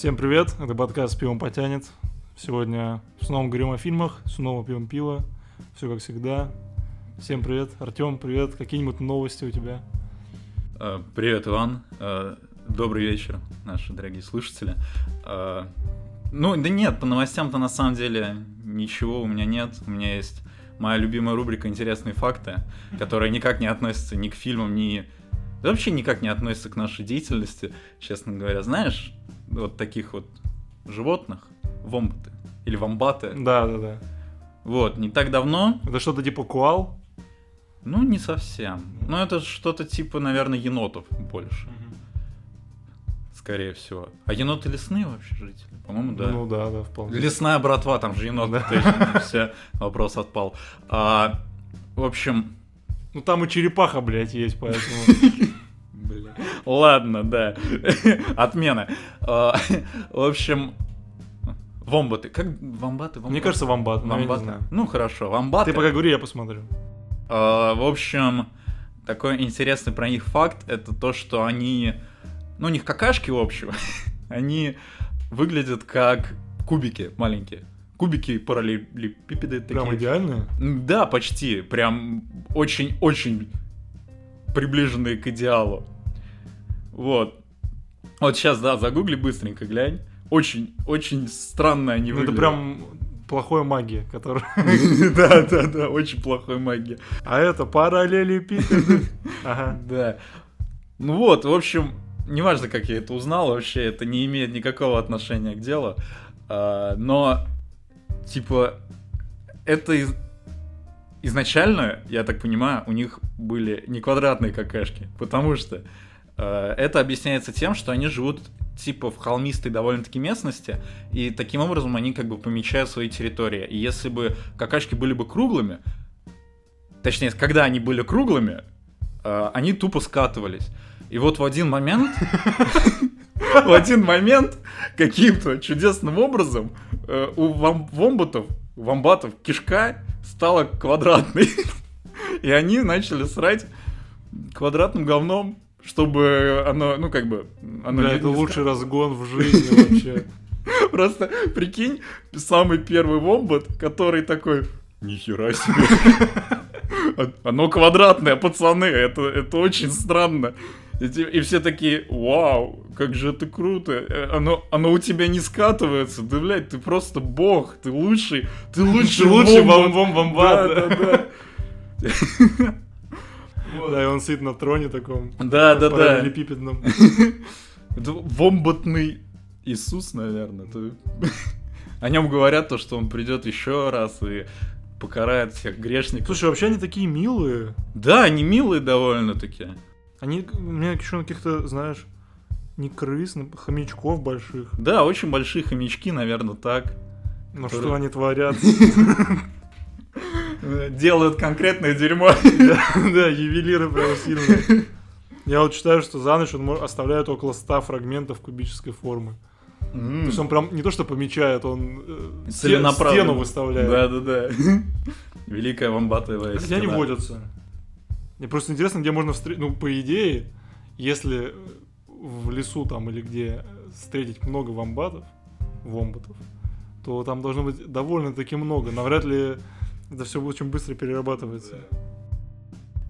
Всем привет, это подкаст «Пивом потянет». Сегодня снова говорим о фильмах, снова пьем пиво, все как всегда. Всем привет, Артем, привет, какие-нибудь новости у тебя? Э, Привет, Иван. Э, Добрый вечер, наши дорогие слушатели. Э, Ну, да нет, по новостям-то на самом деле ничего у меня нет. У меня есть моя любимая рубрика «Интересные факты», которая никак не относится ни к фильмам, ни... Да вообще никак не относится к нашей деятельности, честно говоря. Знаешь, вот таких вот животных, вомбаты или вомбаты. Да, да, да. Вот, не так давно, Это что-то типа куал? ну не совсем. Ну это что-то типа, наверное, енотов больше. Скорее всего. А еноты лесные вообще жители? По-моему, да. Ну да, да, вполне. Лесная братва, там же енот, Да. все, вопрос отпал. А, в общем, Ну там и черепаха, блядь, есть, поэтому... ладно, да, отмена. А, в общем, вомбаты, как вомбаты? Мне кажется, вомбаты. знаю. Ну хорошо, вомбаты. Ты пока говори, я посмотрю. А, в общем, такой интересный про них факт, это то, что они, ну, у них какашки, в общем, они выглядят как кубики маленькие. Кубики параллелепипеды такие. Прям идеальные? Да, почти. Прям очень-очень приближенные к идеалу. Вот. Вот сейчас, да, загугли быстренько, глянь. Очень-очень странно они Ну это выглядят. прям плохая магия, которая... Да, да, да, очень плохой магия. А это параллелепипеды. Ага. Да. Ну вот, в общем, неважно, как я это узнал, вообще это не имеет никакого отношения к делу. А, но, типа, это из- изначально, я так понимаю, у них были не квадратные какашки, потому что это объясняется тем, что они живут типа в холмистой довольно-таки местности, и таким образом они как бы помечают свои территории. И если бы какашки были бы круглыми, точнее, когда они были круглыми, э, они тупо скатывались. И вот в один момент, в один момент, каким-то чудесным образом э, у вомбатов, вомбатов кишка стала квадратной. И они начали срать квадратным говном, чтобы оно, ну как бы, оно Бля, это лучший разгон в жизни вообще. Просто прикинь, самый первый вомбат, который такой, нихера себе. Оно квадратное, пацаны, это, это очень странно. И, и все такие, вау, как же это круто. Э, Оно, оно у тебя не скатывается. Да, блядь, ты просто бог, ты лучший, ты лучший, Лучший бомбом Да, бомбат. да, да. Да, и он сидит на троне таком. Да, да, да. параллелепипедном. Это вомбатный Иисус, наверное. О нем говорят то, что он придет еще раз и покарает всех грешников. Слушай, вообще они такие милые. Да, они милые довольно-таки. Они, у меня еще на каких-то, знаешь, не крыс, но хомячков больших. Да, очень большие хомячки, наверное, так. Ну Которые- что они творят? Делают конкретное дерьмо. Да, ювелиры прям сильные. Я вот читаю, что за ночь он оставляет около 100 фрагментов кубической формы. То есть он прям не то что помечает, он э, Целенаправленно. стену выставляет. Да-да-да. Великая вамбатовая Где они стена. водятся? Мне просто интересно, где можно встретить. Ну, по идее, если в лесу там или где встретить много вамбатов, вомбатов, то там должно быть довольно-таки много. Навряд ли это все очень быстро перерабатывается.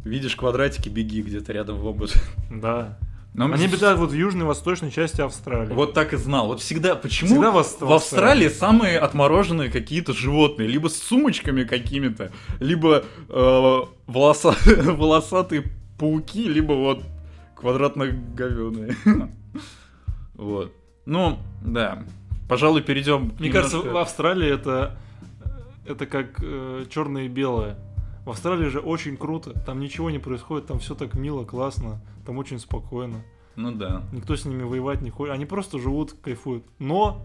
Видишь квадратики, беги где-то рядом в обуз. Да. Но Они обитают вот в южной восточной части Австралии. Вот так и знал. Вот всегда, почему Всегда в Ав- в Австралии самые отмороженные какие-то животные, либо с сумочками какими-то, либо э, волоса- волосатые пауки, либо вот квадратно-говёные. Вот. Ну, да. Пожалуй, перейдем. Мне кажется, в Австралии это это как черное и белое. В Австралии же очень круто, там ничего не происходит, там все так мило, классно, там очень спокойно. Ну да. Никто с ними воевать не хочет. Они просто живут, кайфуют. Но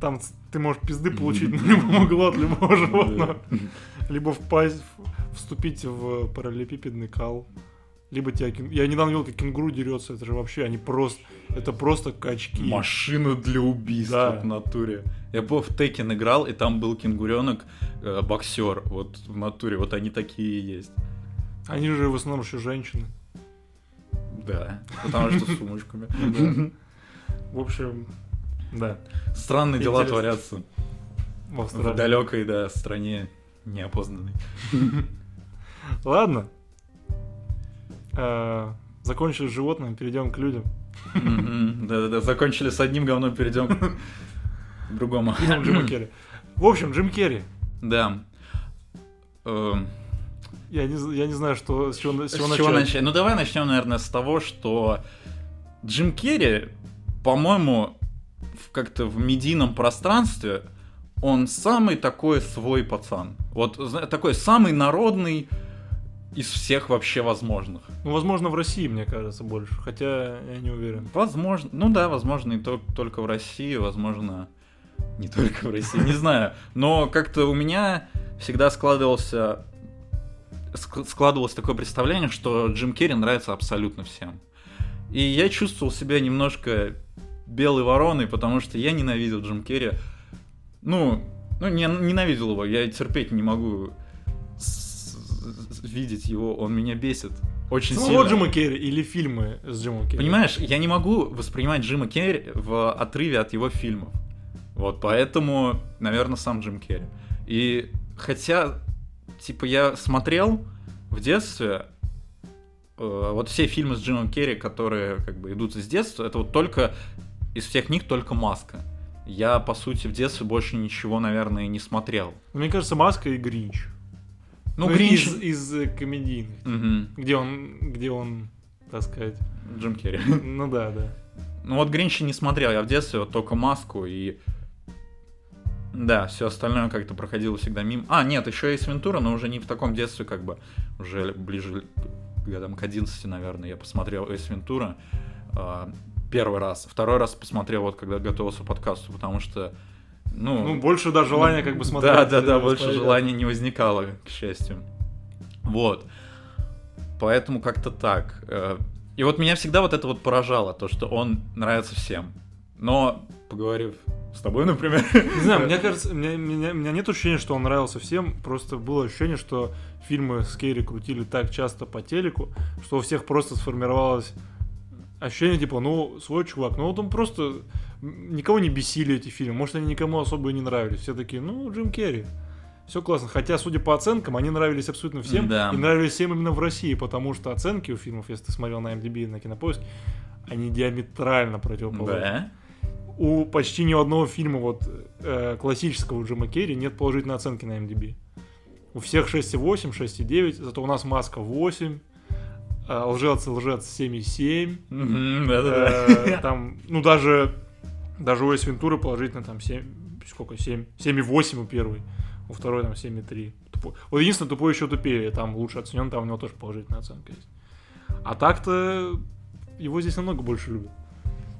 там ты можешь пизды получить на любом углу от любого животного. Либо впасть, вступить в параллелепипедный кал. Либо тебя Я недавно видел, как кенгуру дерется. Это же вообще, они просто... Это просто качки. Машина для убийства Да. в натуре. Я был в Текен играл, и там был кенгуренок, э, боксер. Вот в натуре, вот они такие и есть. Они же в основном еще женщины. Да, потому что с сумочками. В общем, Да. Странные дела творятся В далекой, да, стране неопознанной. Ладно. Э, Закончили с животными, перейдем к людям. Да-да-да, закончили с одним говном, перейдем к другому. Джима Керри. В общем, Джим Керри. Да. Эм, Я не, я не знаю, что, с чего, с С чего чего начать. начать? Ну давай начнем, наверное, с того, что Джим Керри, по-моему, как-то в медийном пространстве он самый такой свой пацан. Вот такой самый народный из всех вообще возможных. Ну, возможно, в России, мне кажется, больше. Хотя я не уверен. Возможно, ну да, возможно, и то- только в России, возможно, не только в России, не знаю. Но как-то у меня всегда складывался ск- складывалось такое представление, что Джим Керри нравится абсолютно всем. И я чувствовал себя немножко белой вороной, потому что я ненавидел Джим Керри. Ну, ну не, ненавидел его, я терпеть не могу видеть его, он меня бесит. Очень Самого сильно. Джима Керри или фильмы с Джимом Керри? Понимаешь, я не могу воспринимать Джима Керри в отрыве от его фильмов. Вот, поэтому, наверное, сам Джим Керри. И хотя, типа, я смотрел в детстве э, вот все фильмы с Джимом Керри, которые как бы идут из детства, это вот только из всех них только маска. Я, по сути, в детстве больше ничего, наверное, не смотрел. Мне кажется, Маска и Гринч. Ну, Гринч... Из, из э, комедийных. Мгм. Где он, где он, так сказать. Джим Керри. Ну да, да. Ну вот Гринча не смотрел, я в детстве вот только маску и... Да, все остальное как-то проходило всегда мимо. А, нет, еще есть Вентура, но уже не в таком детстве, как бы, уже ближе к годам к 11, наверное, я посмотрел Эйс Вентура а, первый раз. Второй раз посмотрел, вот когда готовился к подкасту, потому что, ну... Ну, больше, да, желания как бы смотреть. Да, да, да, э, больше смотреть. желания не возникало, к счастью. Вот. Поэтому как-то так. Э, И вот меня всегда вот это вот поражало, то, что он нравится всем. Но, поговорив с тобой, например... Не знаю, мне кажется, у меня, меня, у меня нет ощущения, что он нравился всем, просто было ощущение, что фильмы с Керри крутили так часто по телеку, что у всех просто сформировалось ощущение, типа, ну, свой чувак, ну вот он просто... Никого не бесили эти фильмы, может, они никому особо и не нравились. Все такие, ну, Джим Керри. Все классно. Хотя, судя по оценкам, они нравились абсолютно всем. Да. И нравились всем именно в России, потому что оценки у фильмов, если ты смотрел на MDB и на Кинопоиск, они диаметрально противоположны Да. у почти ни одного фильма вот э, классического Джима Керри нет положительной оценки на MDB. У всех 6,8, 6,9, зато у нас Маска 8, э, Лжец, Лжец 7,7. Мгм, Да-да-да. э, Там, ну даже, даже у Эйс Вентуры положительно там 7, сколько, 7, 7,8 у первой, у второй там 7,3. Тупой. Вот единственное, тупой еще тупее, там лучше оценен, там у него тоже положительная оценка есть. А так-то его здесь намного больше любят.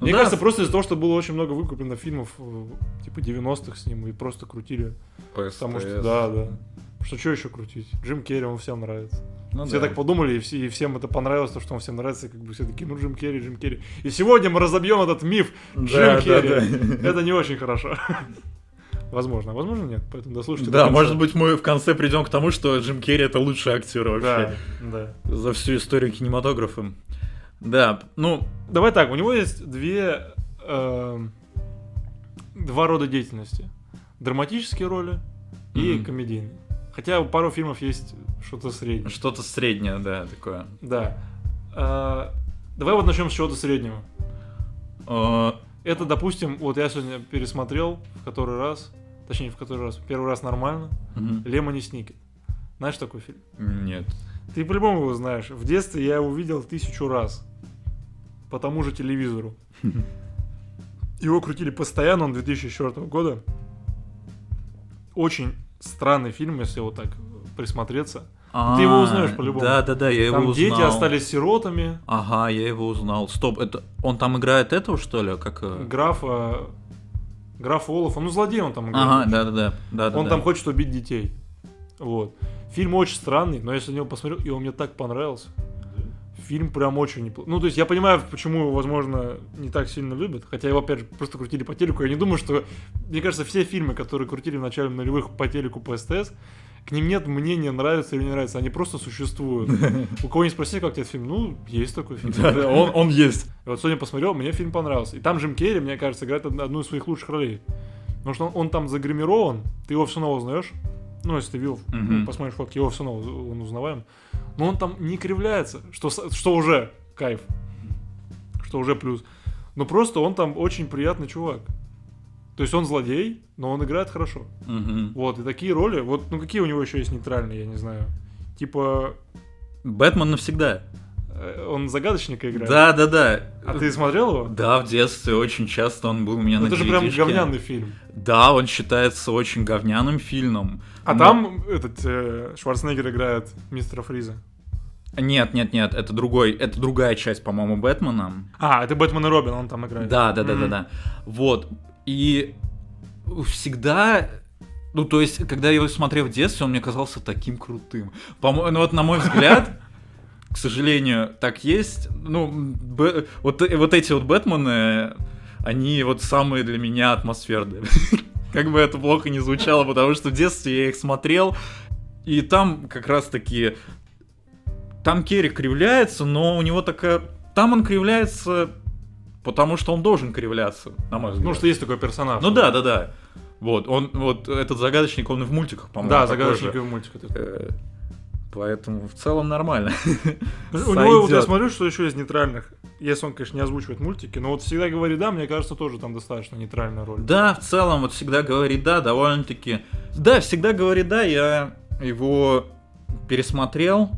Ну Мне да, кажется, просто из-за того, что было очень много выкуплено фильмов э, типа 90-х с ним и просто крутили. по Потому что, да, да. Что что еще крутить? Джим Керри, он всем нравится. Ну все да. так подумали, и, все, и всем это понравилось, то, что он всем нравится, и как бы все такие, ну Джим Керри, Джим Керри. И сегодня мы разобьем этот миф Джим Да, да, Керри. да. Это не очень хорошо. Возможно, а возможно нет, поэтому дослушайте. до Да, конца. может быть, мы в конце придем к тому, что Джим Керри это лучший актер вообще Да, да. за всю историю кинематографа. Да, ну, Давай так, у него есть две эм, два рода деятельности: драматические роли и Мгм. комедийные. Хотя пару фильмов есть что-то среднее. что-то среднее, да, такое. Да. Э, давай вот начнем с чего-то среднего. Э, Это, допустим, вот я сегодня пересмотрел в который раз, точнее, в который раз, первый раз нормально, мгм. Лемони Сникет. Знаешь такой фильм? Нет. Ты по-любому его знаешь. В детстве я его видел тысячу раз. По тому же телевизору. Его крутили постоянно, он 2004 года. Очень странный фильм, если вот так присмотреться. Ты его узнаешь по-любому. Да, да, да, я его Там узнал. дети остались сиротами. Ага, я его узнал. Стоп, это он там играет этого, что ли? Как... э? Графа... Граф Олафа. Ну, злодей он там играет. Ага, да, да, да. да, да Он да. там хочет убить детей. Вот. Фильм очень странный, но я на него посмотрел, и он мне так понравился. Фильм прям очень неплохой. Ну, то есть я понимаю, почему его, возможно, не так сильно любят. Хотя его, опять же, просто крутили по телеку. Я не думаю, что... Мне кажется, все фильмы, которые крутили в начале нулевых по телеку по СТС, к ним нет мнения, нравится или не нравится, они просто существуют. У кого не спроси, как тебе фильм, ну, есть такой фильм. Да, он, он есть. И вот сегодня посмотрел, мне фильм понравился. И там Джим Керри, мне кажется, играет од- одну из своих лучших ролей. Потому что он, он там загримирован, ты его все равно узнаешь. Ну, если ты видел, посмотришь фотки, его все равно он узнаваем. Но он там не кривляется, что, что уже кайф. Что уже плюс. Но просто он там очень приятный чувак. То есть он злодей, но он играет хорошо. Мгм. Вот, и такие роли, вот, ну какие у него еще есть нейтральные, я не знаю. Типа, Бэтмен навсегда. Э, он загадочника играет. Да, да, да. А ты смотрел его? Да, в детстве очень часто он был у меня Ну, на это же прям говняный фильм. Да, он считается очень говняным фильмом. А Но- там этот э, Шварценеггер играет мистера Фриза. Нет, нет, нет, это другой, это другая часть, по-моему, Бэтмена. А, это Бэтмен и Робин, он там играет. Да, да, да, да, Мгм. да. Вот. И всегда. Ну, то есть, когда я его смотрел в детстве, он мне казался таким крутым. По-моему, ну вот на мой взгляд, к сожалению, так есть. Ну, Б- вот, э- вот эти вот Бэтмены, они вот самые для меня атмосферные. Как бы это плохо не звучало, потому что в детстве я их смотрел, и там как раз таки... Там Керри кривляется, но у него такая... Там он кривляется, потому что он должен кривляться, на мой взгляд. Ну, что есть такой персонаж. Ну да, да, да. Вот, он, вот этот загадочник, он и в мультиках, по-моему, Да, загадочник же. в мультике. Поэтому в целом нормально. У него, вот я смотрю, что еще из нейтральных. Если он, конечно, не озвучивает мультики, но вот всегда говорит да, мне кажется, тоже там достаточно нейтральная роль. Да, в целом, вот всегда говорит да, довольно-таки. Да, всегда говорит да, я его пересмотрел.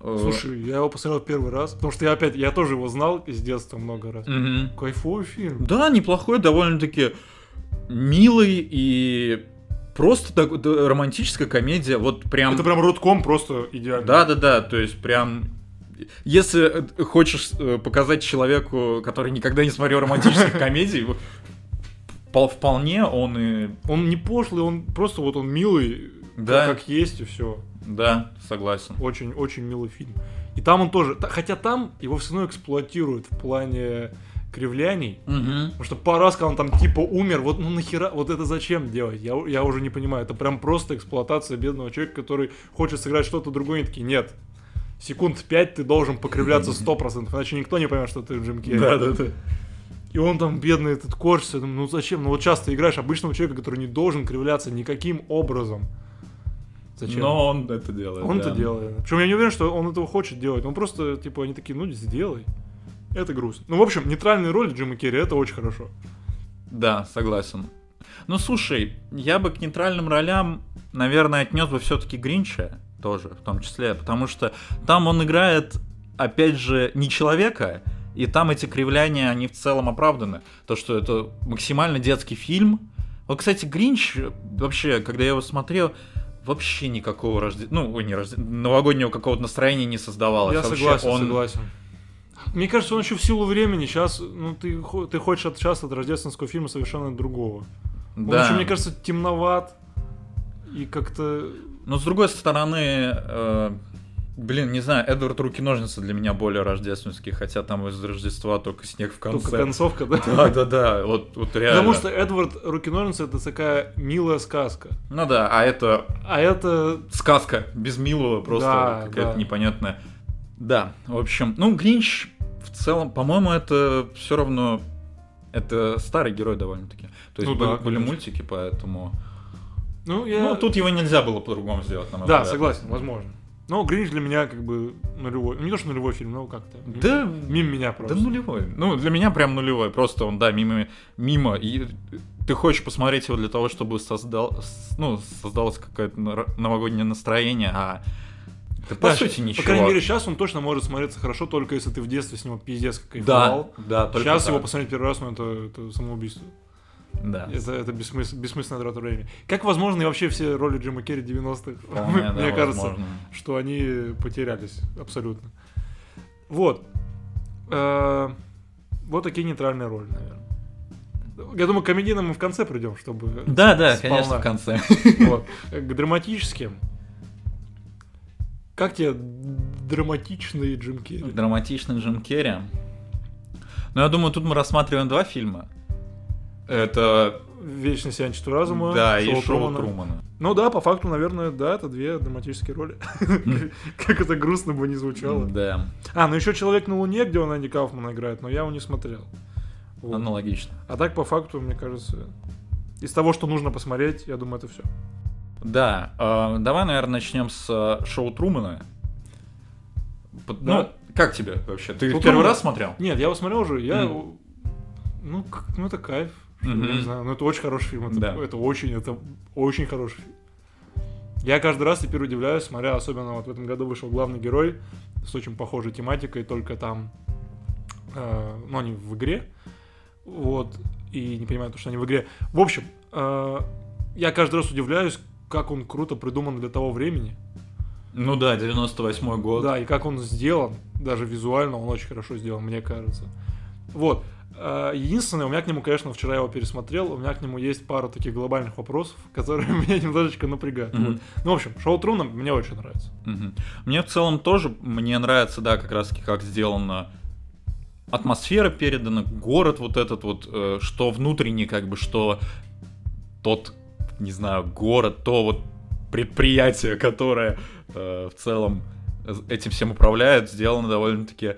Э, Слушай, я его посмотрел первый раз, потому что я опять, я тоже его знал из детства много раз. мгм. Кайфовый фильм. Да, неплохой, довольно-таки милый и просто так, да, романтическая комедия, вот прям... Это прям ротком просто идеально. Да, да, да, то есть прям. Если э, хочешь э, показать человеку, который никогда не смотрел романтических комедий, вполне он и. Он не пошлый, он просто вот он милый, Да. как есть и все. Да, согласен. Очень, очень милый фильм. И там он тоже, хотя там его все равно эксплуатируют в плане кривляний. Мгм. Потому что пару раз, когда он там типа умер, вот ну нахера, вот это зачем делать? Я, я уже не понимаю. Это прям просто эксплуатация бедного человека, который хочет сыграть что-то другое. И такие, нет. Секунд пять ты должен покривляться 100%, иначе никто не поймет, что ты Джим Керри. Да, да, да. И он там бедный этот корчится. Ну зачем? Ну вот часто играешь обычного человека, который не должен кривляться никаким образом. Зачем? Но он это делает. Он это да. делает. Причем я не уверен, что он этого хочет делать. Он просто, типа, они такие, ну, сделай. Это грустно. Ну, в общем, нейтральная роль Джима Керри, это очень хорошо. Да, согласен. Ну слушай, я бы к нейтральным ролям, наверное, отнес бы все-таки Гринча тоже, в том числе, потому что там он играет, опять же, не человека, и там эти кривляния, они в целом оправданы. То, что это максимально детский фильм. Вот, кстати, Гринч, вообще, когда я его смотрел, вообще никакого рожде... ну, не рожде... новогоднего какого-то настроения не создавалось. Я Вообще согласен, он- согласен. Мне кажется, он еще в силу времени сейчас, ну, ты, ты хочешь от, сейчас от рождественского фильма совершенно другого. Он Да. еще, мне кажется, темноват и как-то... Но с другой стороны, э, блин, не знаю, Эдвард Руки-ножницы для меня более рождественский, хотя там из Рождества только снег в конце. Только концовка, да? Да, да, да, вот, вот реально. Потому что Эдвард Руки-ножницы это такая милая сказка. Ну да, а это А это... сказка без милого, просто Да, какая-то да. непонятная. Да, в общем, ну, Гринч в целом, по-моему, это все равно... Это старый герой довольно-таки. То есть Ну были, да, были мультики, поэтому... Ну, я... Ну, тут его нельзя было по-другому сделать, на мой Да, взгляд. согласен, возможно. Но Гринч для меня как бы нулевой. Ну, не то, что нулевой фильм, но как-то. Да, Мимо меня Да просто. нулевой. Ну, для меня прям нулевой. Просто он, да, мимо, мимо. И ты хочешь посмотреть его для того, чтобы создал, ну, создалось какое-то новогоднее настроение, а да, по Да, сути ничего. По крайней мере, сейчас он точно может смотреться хорошо, только если ты в детстве с него пиздец как да, кайфовал. да, только Сейчас так. его посмотреть первый раз, ну это, это самоубийство. Да. Это, это бессмыс- бессмысленная трата времени. Как возможно и вообще все роли Джима Керри 90-х? Вполне, да, Мне кажется, возможно. что они потерялись абсолютно. Вот. Э, Вот такие нейтральные роли, наверное. Я думаю, к комедийным мы в конце придем, чтобы... Да, да, сполна. конечно, в конце. Вот. К драматическим. Как тебе драматичный Джим Керри? Драматичный Джим Керри. Ну, я думаю, тут мы рассматриваем два фильма. Это... Вечный сиянчество разума. Да, и шоу Трумана. Ну да, по факту, наверное, да, это две драматические роли. Как это грустно бы не звучало. Да, А, ну еще «Человек на Луне», где он Анди Кауфмана играет, но я его не смотрел. Вот. аналогично. А так, по факту, мне кажется, из того, что нужно посмотреть, я думаю, это все. Да, э, давай, наверное, начнем с э, шоу Трумана. П- Да. Ну, как тебе вообще? Ты Шоу первый Трумана? раз смотрел? Нет, я его смотрел уже, я... Мгм. Ну, как- ну, это кайф. Мгм. Я не знаю, ну это очень хороший фильм, это, Да. это очень, это очень хороший фильм. Я каждый раз теперь удивляюсь, смотря, особенно вот в этом году вышел главный герой с очень похожей тематикой, только там, э, ну, они в игре, вот, и не понимаю, то, что они в игре. В общем, э, я каждый раз удивляюсь, как он круто придуман для того времени. Ну да, 98 год. Да, и как он сделан, даже визуально он очень хорошо сделан, мне кажется. Вот. Э, Единственное, у меня к нему, конечно, вчера я его пересмотрел, у меня к нему есть пара таких глобальных вопросов, которые меня немножечко напрягают. Мгм. Вот. Ну, в общем, шоу Труна мне очень нравится. Мгм. Мне в целом тоже, мне нравится, да, как раз таки как сделано атмосфера передана, город вот этот вот, э, что внутренний, как бы, что тот, не знаю, город, то вот предприятие, которое э, в целом этим всем управляет, сделано довольно-таки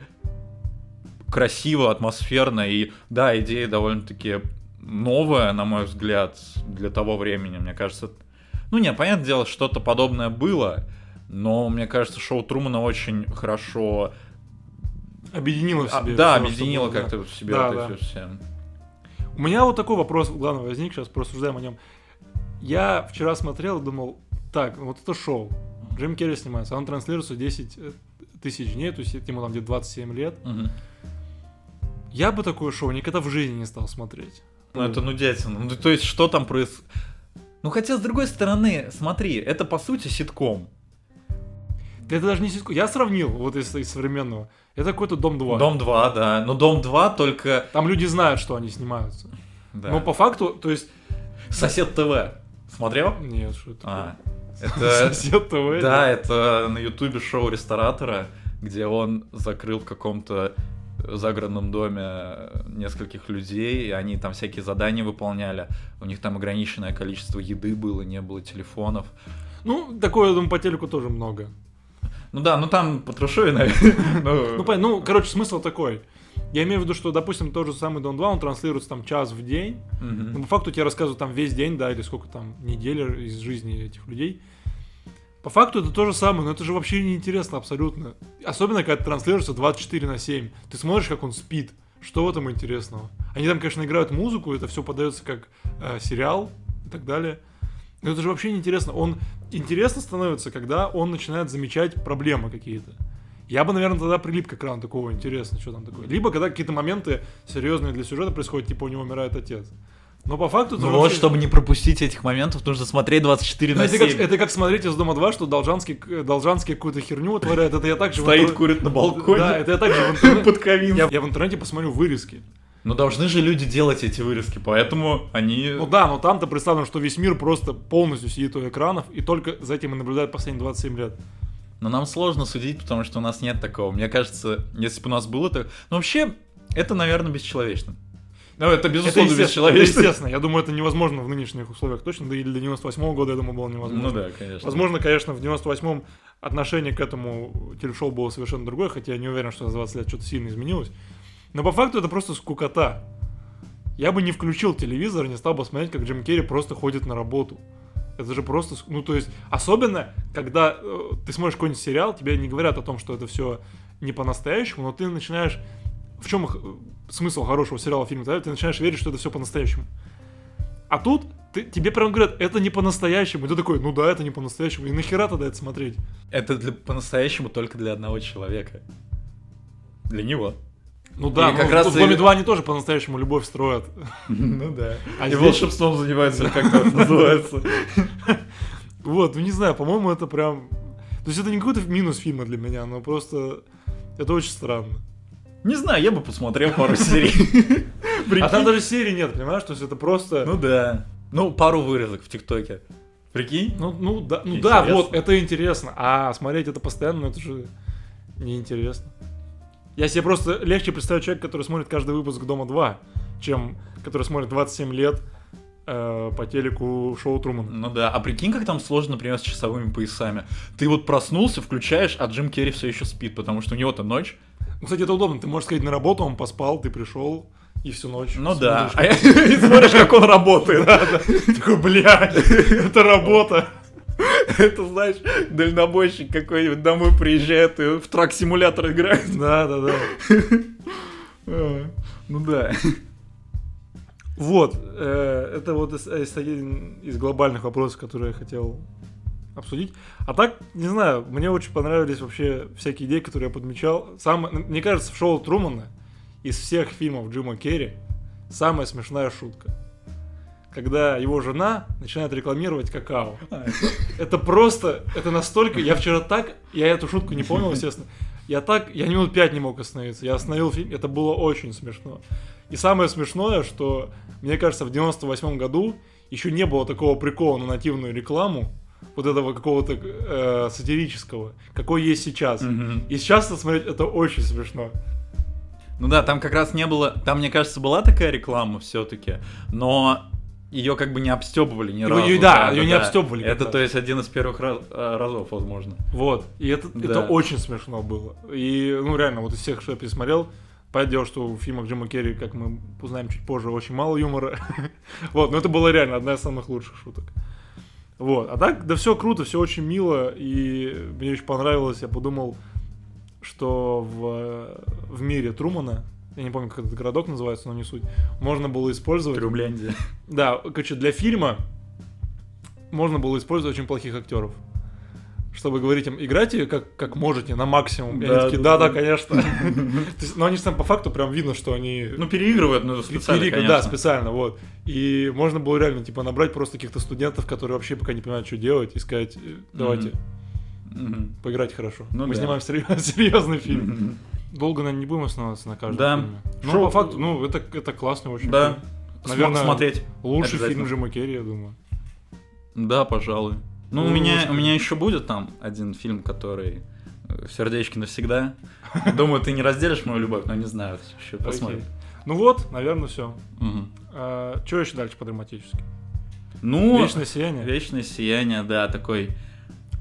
красиво, атмосферно, и да, идея довольно-таки новая, на мой взгляд, для того времени, мне кажется. Ну, не, понятное дело, что-то подобное было, но мне кажется, шоу Трумана очень хорошо... Объединило в а, себе. да, всё, что объединило да. как-то в себе Да, вот да. все. У меня вот такой вопрос, главное, возник, сейчас порассуждаем о нем. Я вчера смотрел и думал, так, вот это шоу. Джим Керри снимается, он транслируется 10 тысяч дней, то есть ему там где-то 27 лет. Мгм. Я бы такое шоу никогда в жизни не стал смотреть. Ну, это нудятина. Ну, то есть, что там происходит? Ну, хотя, с другой стороны, смотри, это, по сути, ситком. Да это даже не ситком. Я сравнил вот из, из современного. Это какой-то Дом 2. Дом 2, да. Но Дом 2 только... Там люди знают, что они снимаются. да. Но по факту, то есть... Сосед ТВ. Смотрел? Нет, что это А, это... Сосед ТВ. Да, это на ютубе шоу ресторатора, где он закрыл в каком-то загородном доме нескольких людей, и они там всякие задания выполняли. У них там ограниченное количество еды было, не было телефонов. Ну, такое, я думаю, по телеку тоже много. Ну да, ну там по трешове, наверное. Ну, Ну, ну, короче, смысл такой. Я имею в виду, что, допустим, тот же самый Дом 2, он транслируется там час в день. мгм. Ну, по факту тебе рассказывают там весь день, да, или сколько там недель из жизни этих людей. По факту это то же самое, но это же вообще не интересно абсолютно. Особенно, когда это транслируется 24 на 7. Ты смотришь, как он спит. Что в этом интересного? Они там, конечно, играют музыку, это все подается как э, сериал и так далее. Но это же вообще не интересно. Он интересно становится, когда он начинает замечать проблемы какие-то. Я бы, наверное, тогда прилип к экрану такого интересно, что там такое. Либо когда какие-то моменты серьезные для сюжета происходят, типа у него умирает отец. Но по факту... Ну вот, вообще- чтобы не пропустить этих моментов, нужно смотреть 24 Ну, на это, как, 7. это как смотреть из Дома 2, что Должанский, э, Должанский какую-то херню творяет. Это я также... в Стоит, курит на балконе. Да, это я в интернете... Под ковин. Я, я в интернете посмотрю вырезки. Но должны же люди делать эти вырезки, поэтому они... Ну да, но там-то представлено, что весь мир просто полностью сидит у экранов, и только за этим и наблюдает последние 27 лет. Но нам сложно судить, потому что у нас нет такого. Мне кажется, если бы у нас было так... Ну вообще, это, наверное, бесчеловечно. Ну, это, Это безусловно, это бесчеловечно. естественно. Я думаю, это невозможно в нынешних условиях точно, да и для 98 года, я думаю, было невозможно. Ну да, конечно. Возможно, конечно, в 98-м отношение к этому телешоу было совершенно другое, хотя я не уверен, что за 20 лет что-то сильно изменилось. Но по факту это просто скукота. Я бы не включил телевизор и не стал бы смотреть, как Джим Керри просто ходит на работу. Это же просто... Ну, то есть, особенно, когда э, ты смотришь какой-нибудь сериал, тебе не говорят о том, что это все не по-настоящему, но ты начинаешь... В чем их, э, смысл хорошего сериала, фильма? да? Ты начинаешь верить, что это все по-настоящему. А тут ты- тебе прям говорят, это не по-настоящему. И ты такой, ну да, это не по-настоящему. И нахера тогда это смотреть? Это для, по-настоящему только для одного человека. Для него. Ну да, И как ну, раз в Доме и- 2 они тоже по-настоящему любовь строят. Ну да. А И здесь- волшебством занимаются, как это называется. Вот, ну не знаю, по-моему, это прям... То есть это не какой-то минус фильма для меня, но просто... Это очень странно. Не знаю, я бы посмотрел пару серий. А там даже серии нет, понимаешь? То есть это просто... Ну да. Ну, пару вырезок в ТикТоке. Прикинь? Ну, ну, да, ну да, вот, это интересно. А смотреть это постоянно, ну, это же неинтересно. Я себе просто легче представить человека, который смотрит каждый выпуск Дома 2. чем который смотрит 27 лет э, по телеку шоу Трумана. Ну да, а прикинь, как там сложно, например, с часовыми поясами. Ты вот проснулся, включаешь, а Джим Керри все еще спит, потому что у него-то ночь. Ну, кстати, это удобно. Ты можешь сказать на работу, он поспал, ты пришел и всю ночь. Ну да. смотришь, А я- и смотришь, как он работает. Такой, блядь, это работа. Это, знаешь, дальнобойщик какой-нибудь домой приезжает и в трак-симулятор играет. Да, да, да. Ну да. Вот, э, это вот один из глобальных вопросов, которые я хотел обсудить. А так, не знаю, мне очень понравились вообще всякие идеи, которые я подмечал. Самое, мне кажется, в шоу Трумана из всех фильмов Джима Керри самая смешная шутка. Когда его жена начинает рекламировать какао. Это просто, это настолько... Я вчера так, я эту шутку не помнил, естественно. Я так, я минут пять не мог остановиться. Я остановил фильм, это было очень смешно. И самое смешное, что, мне кажется, в 98 году еще не было такого прикола на нативную рекламу, вот этого какого-то э, сатирического, какой есть сейчас. Мгм. И сейчас это смотреть, это очень смешно. Ну да, там как раз не было... Там, мне кажется, была такая реклама все-таки, но ее как бы не обстебывали ни Его- разу. её- да, её не обстёбывали как Это, то есть, один из первых раз- э, разов, возможно. Вот. И это, Да. это очень смешно было. И, ну, реально, вот из всех, что я пересмотрел, понятное что в фильмах Джима Керри, как мы узнаем чуть позже, очень мало юмора. вот, но это была реально одна из самых лучших шуток. Вот. А так, да все круто, все очень мило, и мне очень понравилось. Я подумал, что в, в мире Трумана, я не помню, как этот городок называется, но не суть, можно было использовать... Трюмляндия. Да, короче, для фильма можно было использовать очень плохих актеров. Чтобы говорить им, играйте как, как можете, на максимум. И Да, они такие, да, да, да, конечно. Но они же там по факту прям видно, что они... Ну, переигрывают, ну, специально. Да, специально, вот. И можно было реально, типа, набрать просто каких-то студентов, которые вообще пока не понимают, что делать, и сказать, давайте, Мгм. поиграйте хорошо. Ну Мы снимаем серьезный фильм. Долго, наверное, не будем останавливаться на каждом Да. фильме. Ну, Шоу- по факту, ну, это, это классный очень Да. фильм. Наверное, смотреть. Лучший фильм Джима Керри, я думаю. Да, пожалуй. Ну, у Ну, меня, может, у меня еще будет там один фильм, который э, в сердечке навсегда. Думаю, ты не разделишь мою любовь, но не знаю. Еще посмотрим. Ну вот, наверное, все. Мгм. что еще дальше по драматически? Ну, Вечное сияние. Вечное сияние, да, такой.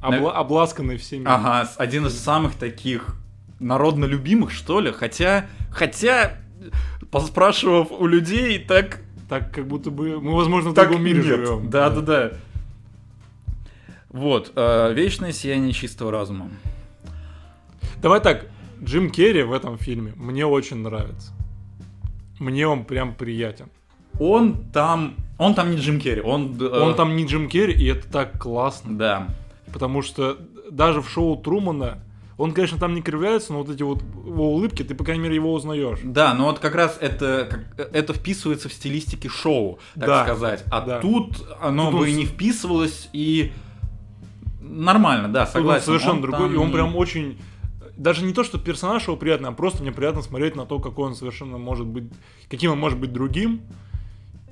Обла- обласканный всеми. Ага, один из самых таких народно любимых, что ли. Хотя, хотя, поспрашивав у людей, так Так, как будто бы мы, возможно, в так другом мире нет. живем. Да, да, да. Вот, э, вечное сияние чистого разума. Давай так, Джим Керри в этом фильме мне очень нравится. Мне он прям приятен. Он там, он там не Джим Керри, он, э, Он там не Джим Керри, и это так классно. да, Потому что даже в шоу Трумана, он, конечно, там не кривляется, но вот эти вот его улыбки, ты, по крайней мере, его узнаешь. да, но вот как раз это, это вписывается в стилистике шоу, так Да, сказать. А да. тут оно Тут бы он и не вписывалось, и нормально, да, Тут он согласен. совершенно он другой, и он прям очень... Даже не то, что персонаж его приятный, а просто мне приятно смотреть на то, какой он совершенно может быть... Каким он может быть другим.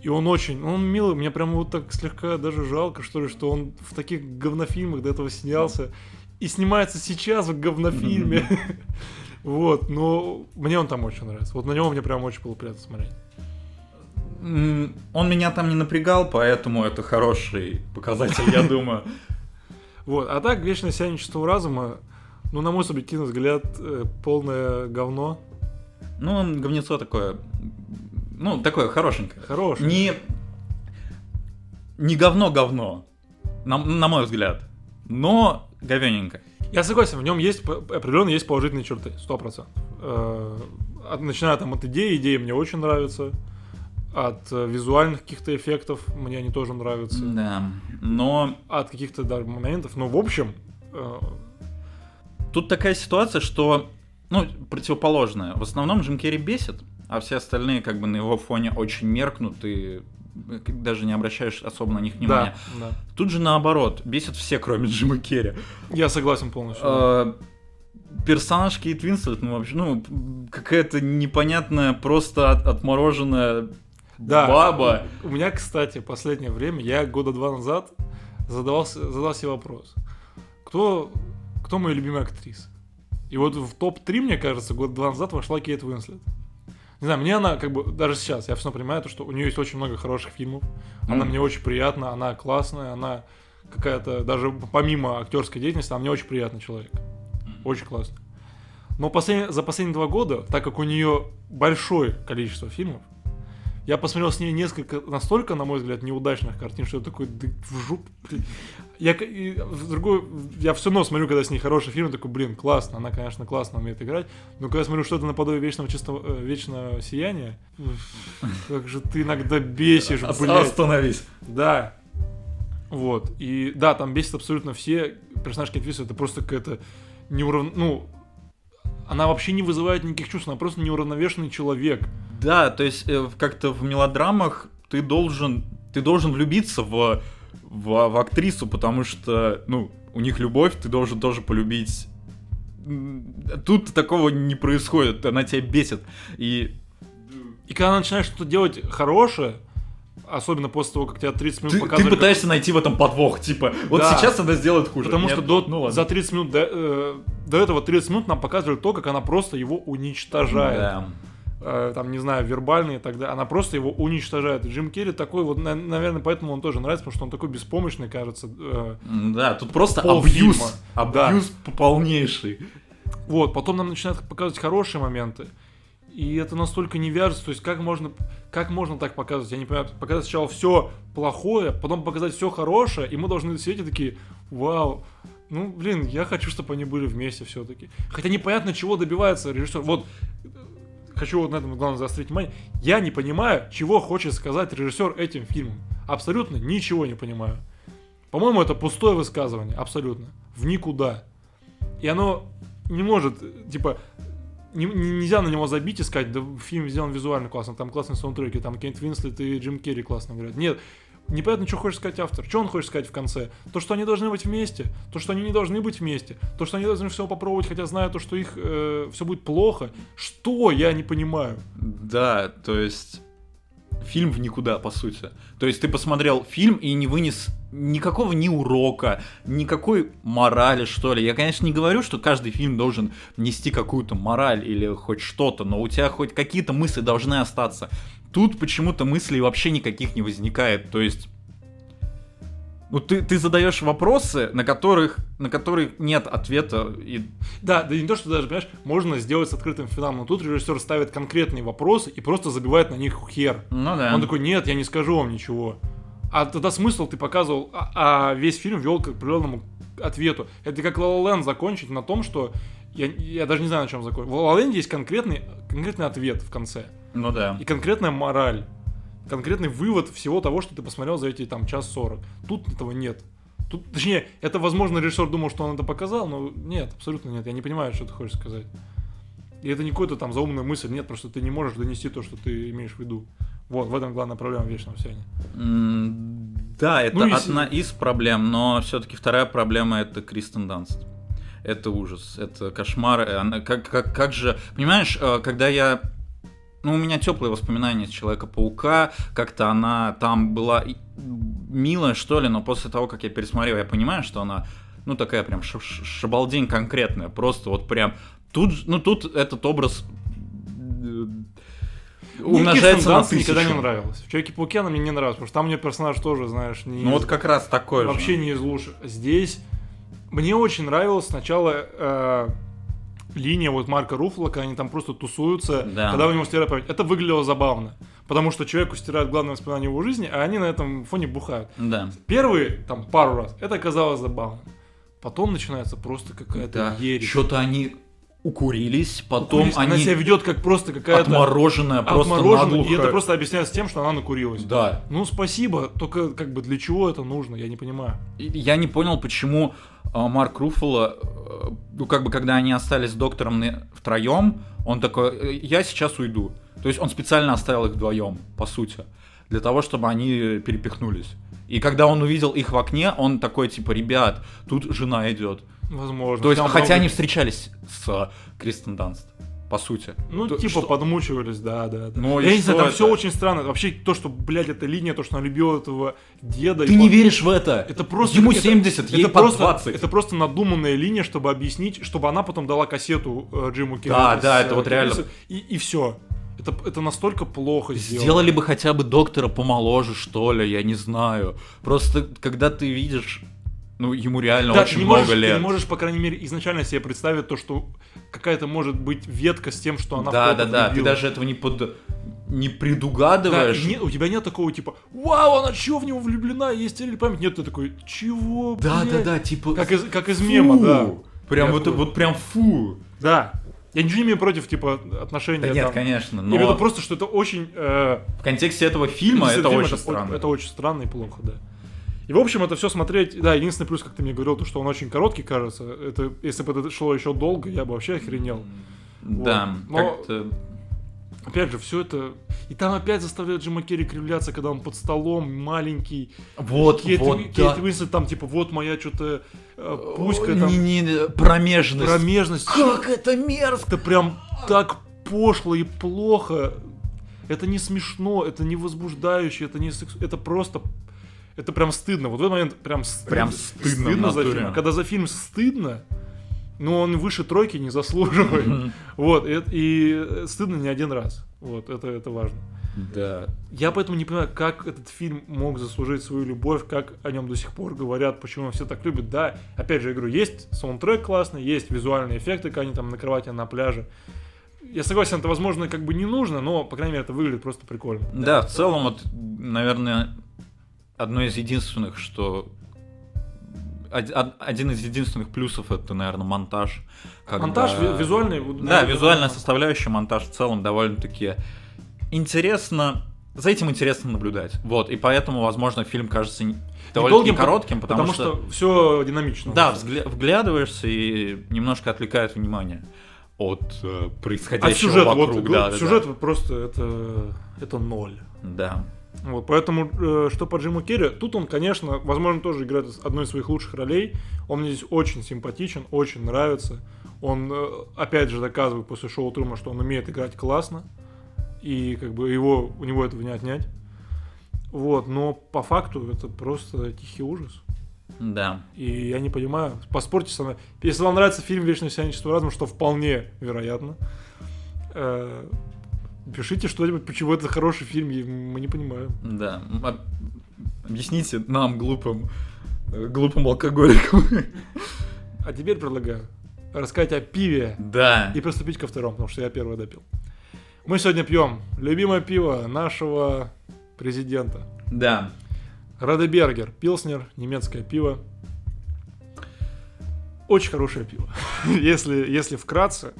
И он очень... Он милый, мне прям вот так слегка даже жалко, что ли, что он в таких говнофильмах до этого снялся. И снимается сейчас в говнофильме. Вот, но мне он там очень нравится. Вот на него мне прям очень было приятно смотреть. Он меня там не напрягал, поэтому это хороший показатель, я думаю. Вот, а так, вечное сияние чистого разума, ну, на мой субъективный взгляд, э, полное говно. Ну, он говнецо такое, ну, такое хорошенькое. Хорошее. Не, не говно-говно, на, на мой взгляд, но говененько. Я согласен, в нем есть определенно есть положительные черты, сто процентов. Э, Начиная там от идеи, идеи мне очень нравятся. От э, визуальных каких-то эффектов мне они тоже нравятся. Да, но От каких-то даже моментов. Но в общем, э, тут такая ситуация, что, ну, противоположная. В основном Джим Керри бесит, а все остальные как бы на его фоне очень меркнут и даже не обращаешь особо на них внимания. да, да. Тут же наоборот, бесит все, кроме Джима Керри. Я согласен полностью. Э, Персонаж Кейт Винслет, ну вообще, ну, какая-то непонятная, просто от- отмороженная Да. баба. У меня, кстати, последнее время, я года два назад задавался, задал себе вопрос. Кто, кто моя любимая актриса? И вот в топ-3, мне кажется, год два назад вошла Кейт Уинслет. Не знаю, мне она, как бы, даже сейчас, я все равно понимаю, то, что у нее есть очень много хороших фильмов. Она мне очень приятна, она классная, она какая-то, даже помимо актерской деятельности, она мне очень приятный человек. Очень классно. Но послед- за последние два года, так как у нее большое количество фильмов, я посмотрел с ней несколько, настолько, на мой взгляд, неудачных картин, что я такой, да в жопу, блин». Я, и в другой, я все равно смотрю, когда с ней хороший фильм, такой, блин, классно, она, конечно, классно умеет играть, но когда я смотрю что-то наподобие вечного чистого, э, вечного сияния, как же ты иногда бесишь, Ос- блядь. Остановись. Да. Вот. И да, там бесит абсолютно все. Персонаж Кейт Винслет это просто какая-то неурав... Ну, она вообще не вызывает никаких чувств, она просто неуравновешенный человек. Да, то есть э, как-то в мелодрамах ты должен, ты должен влюбиться в, в, в актрису, потому что, ну, у них любовь, ты должен тоже полюбить. Тут такого не происходит, она тебя бесит. И И когда она начинает что-то делать хорошее, особенно после того, как тебя 30 минут ты, ты показывали... пытаешься найти в этом подвох, типа, вот Да. сейчас она сделает хуже. Потому Нет, что до, ну ладно. за 30 минут до, э, до этого 30 минут нам показывали то, как она просто его уничтожает. Да. Э, там, не знаю, вербально и так далее. Она просто его уничтожает. И Джим Керри такой вот, на- наверное, поэтому он тоже нравится, потому что он такой беспомощный, кажется. э, Да, тут просто абьюз. Абьюз полнейший. Вот, потом нам начинают показывать хорошие моменты. И это настолько не вяжется. То есть, как можно, как можно так показывать? Я не понимаю. Показать сначала все плохое, потом показать все хорошее, и мы должны сидеть и такие, вау, ну, блин, я хочу, чтобы они были вместе все-таки. Хотя непонятно, чего добивается режиссер. Вот, хочу вот на этом главное заострить внимание. Я не понимаю, чего хочет сказать режиссер этим фильмом. Абсолютно ничего не понимаю. По-моему, это пустое высказывание, абсолютно. В никуда. И оно не может, типа, не- не- нельзя на него забить и сказать, да фильм сделан визуально классно, там классные саундтреки, там Кейт Винслет и Джим Керри классно играют. Нет, непонятно, что хочет сказать автор. Что он хочет сказать в конце? То, что они должны быть вместе, то, что они не должны быть вместе, то, что они должны все попробовать, хотя знают то, что их все будет плохо. Что? Я не понимаю. Да, то есть фильм в никуда, по сути. То есть ты посмотрел фильм и не вынес никакого ни урока, никакой морали, что ли. Я, конечно, не говорю, что каждый фильм должен нести какую-то мораль или хоть что-то, но у тебя хоть какие-то мысли должны остаться. Тут почему-то мыслей вообще никаких не возникает. То есть ну, ты, ты задаешь вопросы, на которых, на которые нет ответа. И... Да, да не то, что даже, понимаешь, можно сделать с открытым финалом, но тут режиссер ставит конкретные вопросы и просто забивает на них хер. Ну да. Он такой, нет, я не скажу вам ничего. А тогда смысл ты показывал, а, а весь фильм вел к определенному ответу. Это как La Land закончить на том, что я, я даже не знаю, на чем закончить. В La Land есть конкретный, конкретный ответ в конце. Ну да. И конкретная мораль. Конкретный вывод всего того, что ты посмотрел за эти там час сорок. Тут этого нет. Тут, точнее, это, возможно, режиссер думал, что он это показал, но нет, абсолютно нет. Я не понимаю, что ты хочешь сказать. И это не какой-то там заумная мысль, нет, просто ты не можешь донести то, что ты имеешь в виду. Вот, в этом главная проблема вечного сияния. М, Да, это Ну, если- одна из проблем, но все-таки вторая проблема это Кристен Данст. Это ужас, это кошмар. и она- как, как, как же, понимаешь, э, когда я ну, у меня теплые воспоминания с Человека-паука, как-то она там была милая, что ли, но после того, как я пересмотрел, я понимаю, что она, ну, такая прям шабалдень конкретная, просто вот прям, тут, ну, тут этот образ э, Мне умножается на Данст никогда не тысячу. нравилась. В Человеке-пауке она мне не нравилась, потому что там мне персонаж тоже, знаешь, не Ну, из- вот как раз такой же. вообще не из лучших. Здесь мне очень нравилась сначала э, линия вот Марка Руфла, когда они там просто тусуются, Да. когда у него стирают память. Это выглядело забавно. Потому что человеку стирают главное воспоминание его жизни, а они на этом фоне бухают. Да. Первые, там, пару раз, это казалось забавно. Потом начинается просто какая-то Да. ересь. Что-то они укурились, потом Она они себя ведет как просто какая-то отмороженная, просто отмороженная, наглухо. и это просто объясняется тем, что она накурилась. Да. Ну, спасибо, только как бы для чего это нужно, я не понимаю. Я не понял, почему Марк Руффало, э, ну как бы когда они остались с доктором втроем, он такой, «Э, я сейчас уйду. То есть он специально оставил их вдвоем, по сути, для того, чтобы они перепихнулись. И когда он увидел их в окне, он такой, типа, ребят, тут жена идет. Возможно. То есть, хотя много- они встречались с э, Кристен Данст, по сути. Ну, То- типа, что- подмучивались, да, да, да. Ну, я не знаю, там все это? очень странно. Вообще, то, что, блядь, эта линия, то, что она любила этого деда. Ты и не веришь в это? Это просто... Ему это- 70, ей это по просто, 20. Это просто надуманная линия, чтобы объяснить, чтобы она потом дала кассету э, Джиму Керри. Да, с, да, это э, вот реально. И, и все. Это, это настолько плохо сделано. Сделали бы хотя бы доктора помоложе, что ли, я не знаю. Просто, когда ты видишь ну, ему реально Да, очень ты не много можешь, лет. Ты не можешь, по крайней мере, изначально себе представить то, что какая-то может быть ветка с тем, что она да, да, да. Ты даже этого не под не Да, предугадываешь. и не- у тебя нет такого типа, вау, она чё в него влюблена, есть или память? Нет, ты такой, чего, Да, да, блядь?» да, типа. Как из, как из фу. мема, да. Прям Я вот, такой- вот прям фу. Да. Я ничего не имею против, типа, отношений. Да нет, там. конечно, Я имею но просто, что это очень... э, в контексте этого фильма Если это фильм, очень о- странно. Это очень странно и плохо, да. И, в общем, это все смотреть... Да, единственный плюс, как ты мне говорил, то, что он очень короткий, кажется. Это, если бы это шло еще долго, я бы вообще охренел. Да, Вот. Но- как-то... Опять же, все это... И там опять заставляют Джима Керри кривляться, когда он под столом, маленький. Вот, Кейт, вот, Кейт да. Уинслет там, типа, вот моя что-то пуська там, Не, не, промежность. промежность. Как это мерзко! Это прям так пошло и плохо. Это не смешно, это не возбуждающе, это не секс... Это просто... Это прям стыдно. Вот в этот момент прям, стыд- Прям стыдно в за фильм. Когда за фильм стыдно, но он выше тройки не заслуживает. Вот, и, и стыдно не один раз. Вот, это, это важно. Да. Я поэтому не понимаю, как этот фильм мог заслужить свою любовь, как о нем до сих пор говорят, почему все так любят. Да, опять же, я говорю, есть саундтрек классный, есть визуальные эффекты, как они там на кровати на пляже. Я согласен, это, возможно, как бы не нужно, но, по крайней мере, это выглядит просто прикольно. Да, в целом, вот, наверное, одно из единственных, что... од- од- Один из единственных плюсов это, наверное, монтаж. когда- Монтаж ви- визуальный. Да, визуальная составляющая, монтаж в целом довольно-таки интересно. За этим интересно наблюдать. Вот, и поэтому, возможно, фильм кажется Недолгим, коротким, потому, Потому что, все динамично. Да, взгля- вглядываешься и немножко отвлекает внимание от э, А происходящего сюжет, вокруг. вот, да, да, сюжет вот просто это, это ноль. да. Вот, поэтому, э, что по Джиму Керри, тут он, конечно, возможно, тоже играет одной из своих лучших ролей. Он мне здесь очень симпатичен, очень нравится. Он, э, опять же, доказывает после шоу Трума, что он умеет играть классно. И как бы его, у него этого не отнять. Вот, но по факту это просто тихий ужас. Да. И я не понимаю, поспорьте со мной. Если вам нравится фильм «Вечное сияние разума», что вполне вероятно, э, пишите что-нибудь, почему это хороший фильм, и мы не понимаем. Да. Объясните нам, глупым, э, глупым алкоголикам. А теперь предлагаю рассказать о пиве Да. и приступить ко второму, потому что я первый допил. Мы сегодня пьем любимое пиво нашего президента. Да. Радебергер, Пилснер, немецкое пиво. Очень хорошее пиво. если, если вкратце,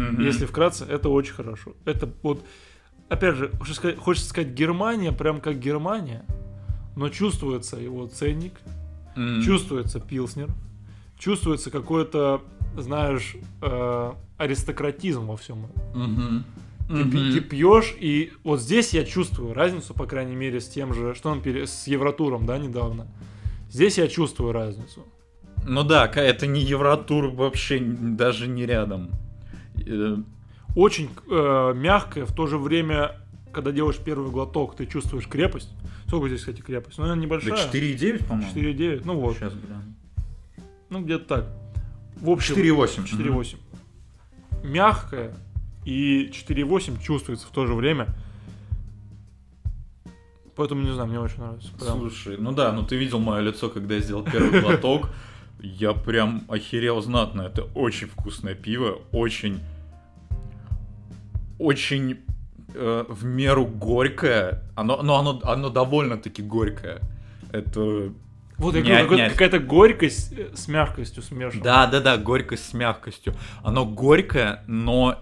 Мгм. если вкратце, это очень хорошо. Это вот, опять же, хочется сказать, Германия, прям как Германия, но чувствуется его ценник, М. чувствуется Пилснер, чувствуется какой-то, знаешь, э, аристократизм во всем. Мгм. Ты, пи- Мгм. ты пьешь, и вот здесь я чувствую разницу, по крайней мере, с тем же, что он пере- с Евротуром, да, недавно. Здесь я чувствую разницу. Ну да, это не Евротур вообще даже не рядом. Э, Очень э, мягкое, в то же время, когда делаешь первый глоток, ты чувствуешь крепость. Сколько здесь, кстати, крепость? Ну, она Да небольшая. 4,9, по-моему. 4,9, ну вот, Сейчас гляну. ну где-то так. В общем, 4,8. 4,8. Мягкое и 4,8 чувствуется в то же время. Поэтому, не знаю, мне очень нравится. Прям. Слушай, ну да, ну ты видел мое лицо, когда я сделал первый глоток. Я прям охерел знатно. Это очень вкусное пиво, очень, очень э, в меру горькое. Оно, но оно, оно довольно-таки горькое. Это Вот Не говорю, отнять. какая-то горькость э, с мягкостью смешана. Да, да, да, горькость с мягкостью. Оно горькое, но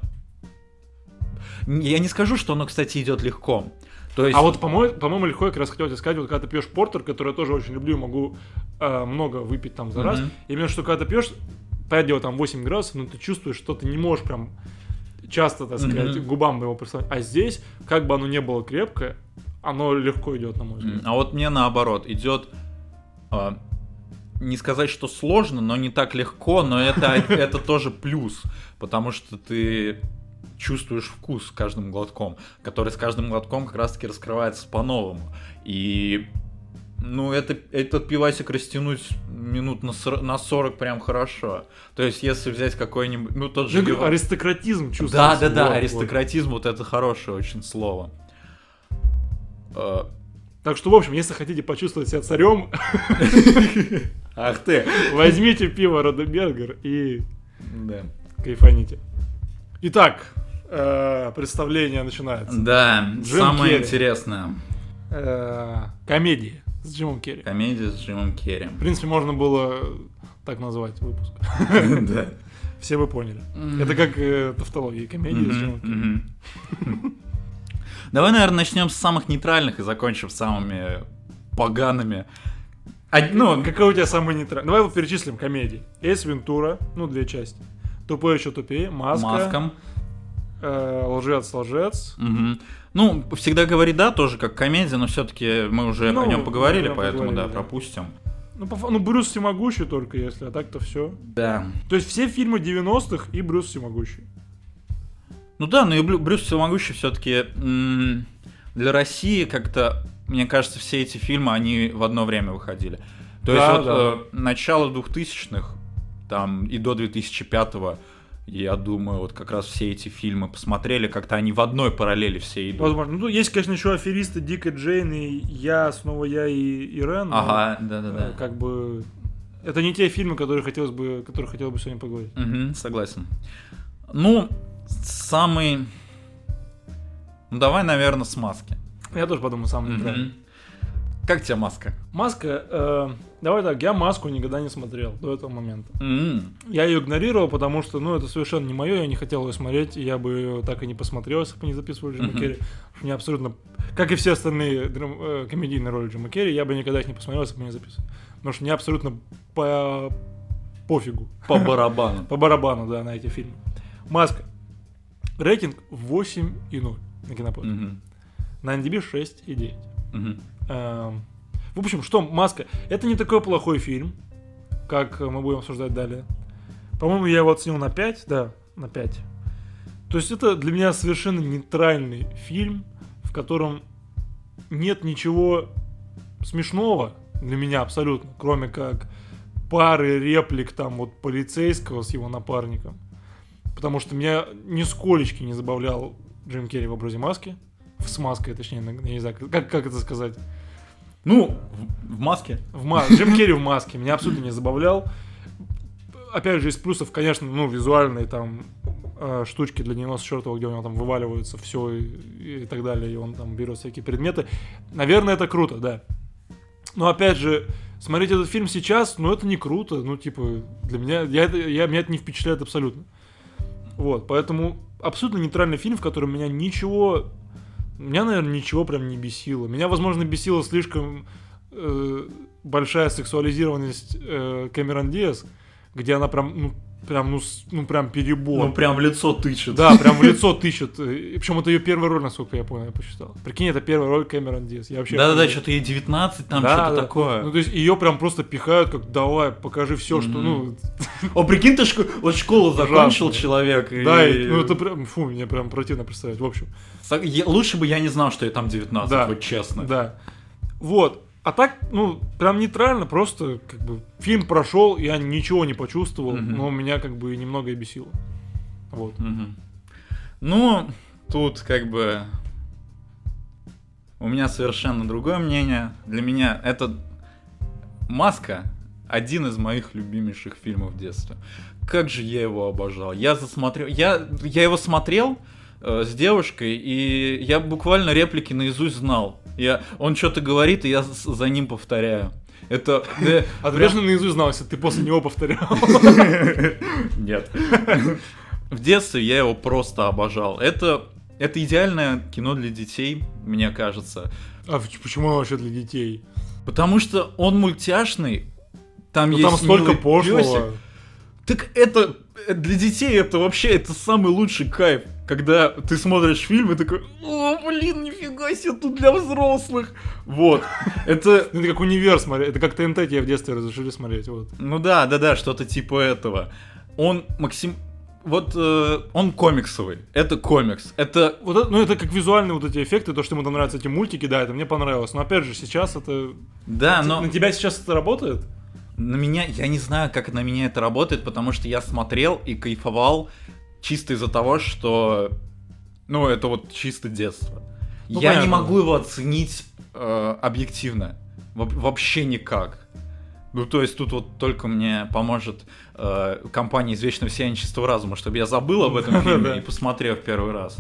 я не скажу, что оно, кстати, идет легко. То есть, А вот, по-моему, по-моему, легко я как раз хотел тебе сказать, вот когда ты пьешь портер, который я тоже очень люблю могу э, много выпить там за раз, Мгм. именно что когда ты пьешь, понятное дело, там 8 градусов, но ты чувствуешь, что ты не можешь прям часто, так сказать, Мгм. губам его представить. А здесь, как бы оно не было крепкое, оно легко идет, на мой взгляд. А вот мне наоборот идет. а, не сказать, что сложно, но не так легко, но это, это тоже плюс, потому что ты чувствуешь вкус с каждым глотком, который с каждым глотком как раз-таки раскрывается по-новому. И ну, это, этот пивасик растянуть минут на, сор- на 40 прям хорошо. То есть, если взять какой-нибудь, ну, тот же... Я говорю, аристократизм чувствуется. Да, да, да, аристократизм, вот это хорошее очень слово. Э, Так что, в общем, если хотите почувствовать себя царем, Ах ты! возьмите пиво Родебергер и Да. кайфаните. Итак, э, представление начинается. Да, самое интересное. Э, Комедии с Джимом Керри. Комедия с Джимом Керри. В принципе, можно было так назвать выпуск. Да. Все вы поняли. Это как э, тавтология комедии с Джимом Керри. Давай, наверное, начнем с самых нейтральных и закончим самыми погаными. А, ну, Какой у тебя самый нейтральный? Давай вот перечислим комедии. Эйс Вентура, ну, две части. Тупой еще тупее, Маска, маскам. э, Лжец, Лжец. Ну, всегда говори да, тоже как комедия, но все-таки мы уже Ну, о нем поговорили, поэтому поговорили, да, да. пропустим. Ну, по ну, Брюс Всемогущий только если, а так-то все. Да. То есть все фильмы 90-х и Брюс Всемогущий. Ну да, но и Брю- Брюс Всемогущий все-таки для России как-то, мне кажется, все эти фильмы, они в одно время выходили. То есть Да, вот да. э, начало 2000-х, там и до 2005-го, я думаю, вот как раз все эти фильмы посмотрели, как-то они в одной параллели все идут. Возможно. Ну, есть, конечно, еще аферисты Дик и Джейн и я, снова я и Ирен. Ага, э, да-да-да. Как бы... Это не те фильмы, которые хотелось бы, которые хотел бы сегодня поговорить. Мгм, согласен. Ну, самый... Ну, давай, наверное, с маски. Я тоже подумал, самый. Мгм. Как тебе маска? Маска, э, давай так, я маску никогда не смотрел до этого момента. М, Я ее игнорировал, потому что, ну, это совершенно не мое, я не хотел ее смотреть, я бы ее так и не посмотрел, если бы не записывали Джима Мгм. Керри. Мне абсолютно, как и все остальные э, комедийные роли Джима Керри, я бы никогда их не посмотрел, если бы не записывали. Потому что мне абсолютно по пофигу, По барабану. по барабану, да, на эти фильмы. Маска. Рейтинг 8,0 на кинопоиске. Мгм. На NDB 6,9. Мгм. Эм, В общем, что Маска? Это не такой плохой фильм, как мы будем обсуждать далее. По-моему, я его оценил на 5, да, на 5. То есть это для меня совершенно нейтральный фильм, в котором нет ничего смешного для меня абсолютно, кроме как пары реплик там вот полицейского с его напарником. Потому что меня нисколечки не забавлял Джим Керри в образе маски. С маской, точнее, я не знаю, как, как это сказать. Ну, в, маске. В ма- Джим Керри в маске меня абсолютно не забавлял. Опять же, из плюсов, конечно, ну, визуальные там э, штучки для 94 где у него там вываливаются все и, и так далее, и он там берет всякие предметы. Наверное, это круто, да. Но опять же, смотреть этот фильм сейчас, ну, это не круто. Ну, типа, для меня, я, я, меня это не впечатляет абсолютно. Вот, поэтому абсолютно нейтральный фильм, в котором меня ничего меня, наверное, ничего прям не бесило. Меня, возможно, бесила слишком э, большая сексуализированность э, Кэмерон Диас, где она прям, ну, прям, ну, ну, прям перебор. Ну, прям в лицо тычет. Да, прям в лицо тыщет. Причем это ее первая роль, насколько я понял, я посчитал. Прикинь, это первая роль Кэмерон Диас. Я вообще Да-да-да, что-то ей 19, там Да, что-то да. такое. Ну, то есть ее прям просто пихают, как давай, покажи все, что, Мгм. ну, О, прикинь, ты шко- вот школу закончил человек. да, и- ну, это прям, фу, мне прям противно представить. В общем, Лучше бы я не знал, что я там 19, Да. вот честно. Да. Вот. А так, ну, прям нейтрально, просто, как бы, фильм прошел, я ничего не почувствовал, Мгм. но меня, как бы, немного и бесило. Вот. Мгм. Ну, тут как бы у меня совершенно другое мнение. Для меня это Маска один из моих любимейших фильмов детства. Как же я его обожал. Я засмотрел, я, я его смотрел э, с девушкой, и я буквально реплики наизусть знал. Я, он что-то говорит, и я за ним повторяю. Это... А ты точно наизусть знал, если ты после него повторял? Нет. В детстве я его просто обожал. Это, это идеальное кино для детей, мне кажется. А почему он вообще для детей? Потому что он мультяшный. Там Ну, есть там столько пошлого. Так это э, для детей это вообще это самый лучший кайф, когда ты смотришь фильм и такой, о, блин, нифига себе, тут для взрослых. Вот. Это, Это как универ смотреть, это как ТНТ тебе в детстве разрешили смотреть, вот. ну да, да, да, что-то типа этого. Он максим, вот э, он комиксовый. Это комикс. Это Вот это, ну, это как визуальные вот эти эффекты, то, что ему там нравятся эти мультики, да, это мне понравилось. Но опять же, сейчас это... да, но На тебя сейчас это работает? на меня, я не знаю, как на меня это работает, потому что я смотрел и кайфовал чисто из-за того, что, ну, это вот чисто детство. Ну, я не понятно. могу его оценить э, объективно, Во- вообще никак. Ну, то есть тут вот только мне поможет э, компания из Вечного Сияния Чистого Разума, чтобы я забыл об этом фильме и посмотрел в первый раз.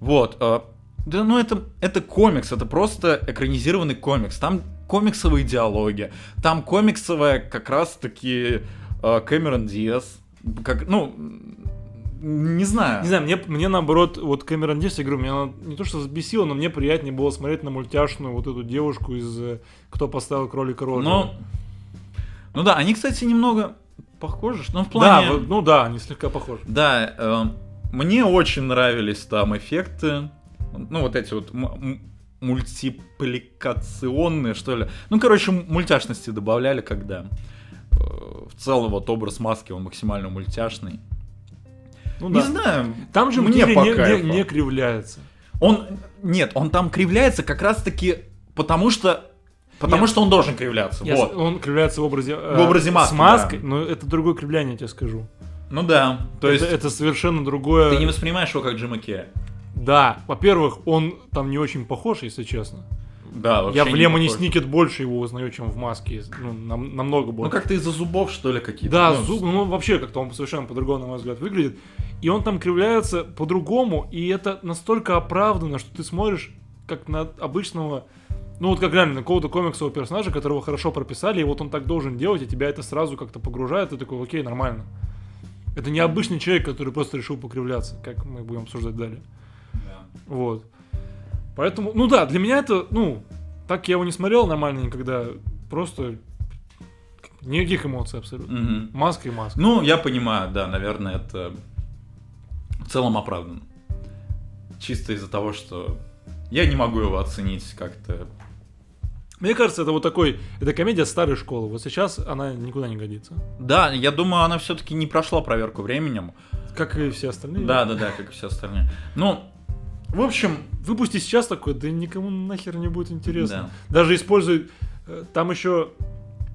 Вот. э, да, ну это, это комикс, это просто экранизированный комикс. Там комиксовые диалоги, там комиксовая как раз-таки э, Кэмерон Диас. Как, ну, не знаю. Не знаю, мне, мне наоборот, вот Кэмерон Диас, я говорю, меня она не то что взбесило, но мне приятнее было смотреть на мультяшную вот эту девушку из э, «Кто поставил кролика Роджера». Ну, ну да, они, кстати, немного похожи, но в да, плане... вот, ну да, они слегка похожи. Да, э, мне очень нравились там эффекты. Ну, вот эти вот мультипликационные, что ли. Ну, короче, мультяшности добавляли, когда э, в целом вот образ маски, он максимально мультяшный. Ну Не да. знаю, Там же мне по не, не, кайфу. не кривляется. Он, нет, он там кривляется как раз-таки потому что, потому Нет. что он должен кривляться, Я вот. Он кривляется в образе, э, В образе маски, с маской, да. но это другое кривляние, я тебе скажу. Ну да, то есть это, это совершенно другое. ты не воспринимаешь его как Джима Керри. Да, во-первых, он там не очень похож, если честно. Да, вообще Я в не Лемоне. Сникет больше его узнаю, чем в маске. Ну, нам- намного Ну больше. как-то из-за зубов, что ли, какие-то. Да, Ну, зуб, ну вообще как-то он совершенно по-другому, на мой взгляд, выглядит. И он там кривляется по-другому, и это настолько оправданно, что ты смотришь как на обычного, ну вот как реально на какого-то комиксового персонажа, которого хорошо прописали, и вот он так должен делать, и тебя это сразу как-то погружает, и ты такой, окей, нормально. Это не обычный человек, который просто решил покривляться, как мы будем обсуждать далее. да. Вот. Поэтому, ну да, для меня это, ну, так я его не смотрел нормально никогда. Просто никаких эмоций абсолютно. Мгм. Маска и маска. Ну, я понимаю, да, наверное, это в целом оправдано. Чисто из-за того, что я не могу его оценить как-то. Мне кажется, это вот такой, это комедия старой школы. Вот сейчас она никуда не годится. Да, я думаю, она все-таки не прошла проверку временем. Как и все остальные. Да, да, да, как и все остальные. Ну, в общем, Выпусти сейчас такой, да никому нахер не будет интересно. Да. Даже используй, э, там еще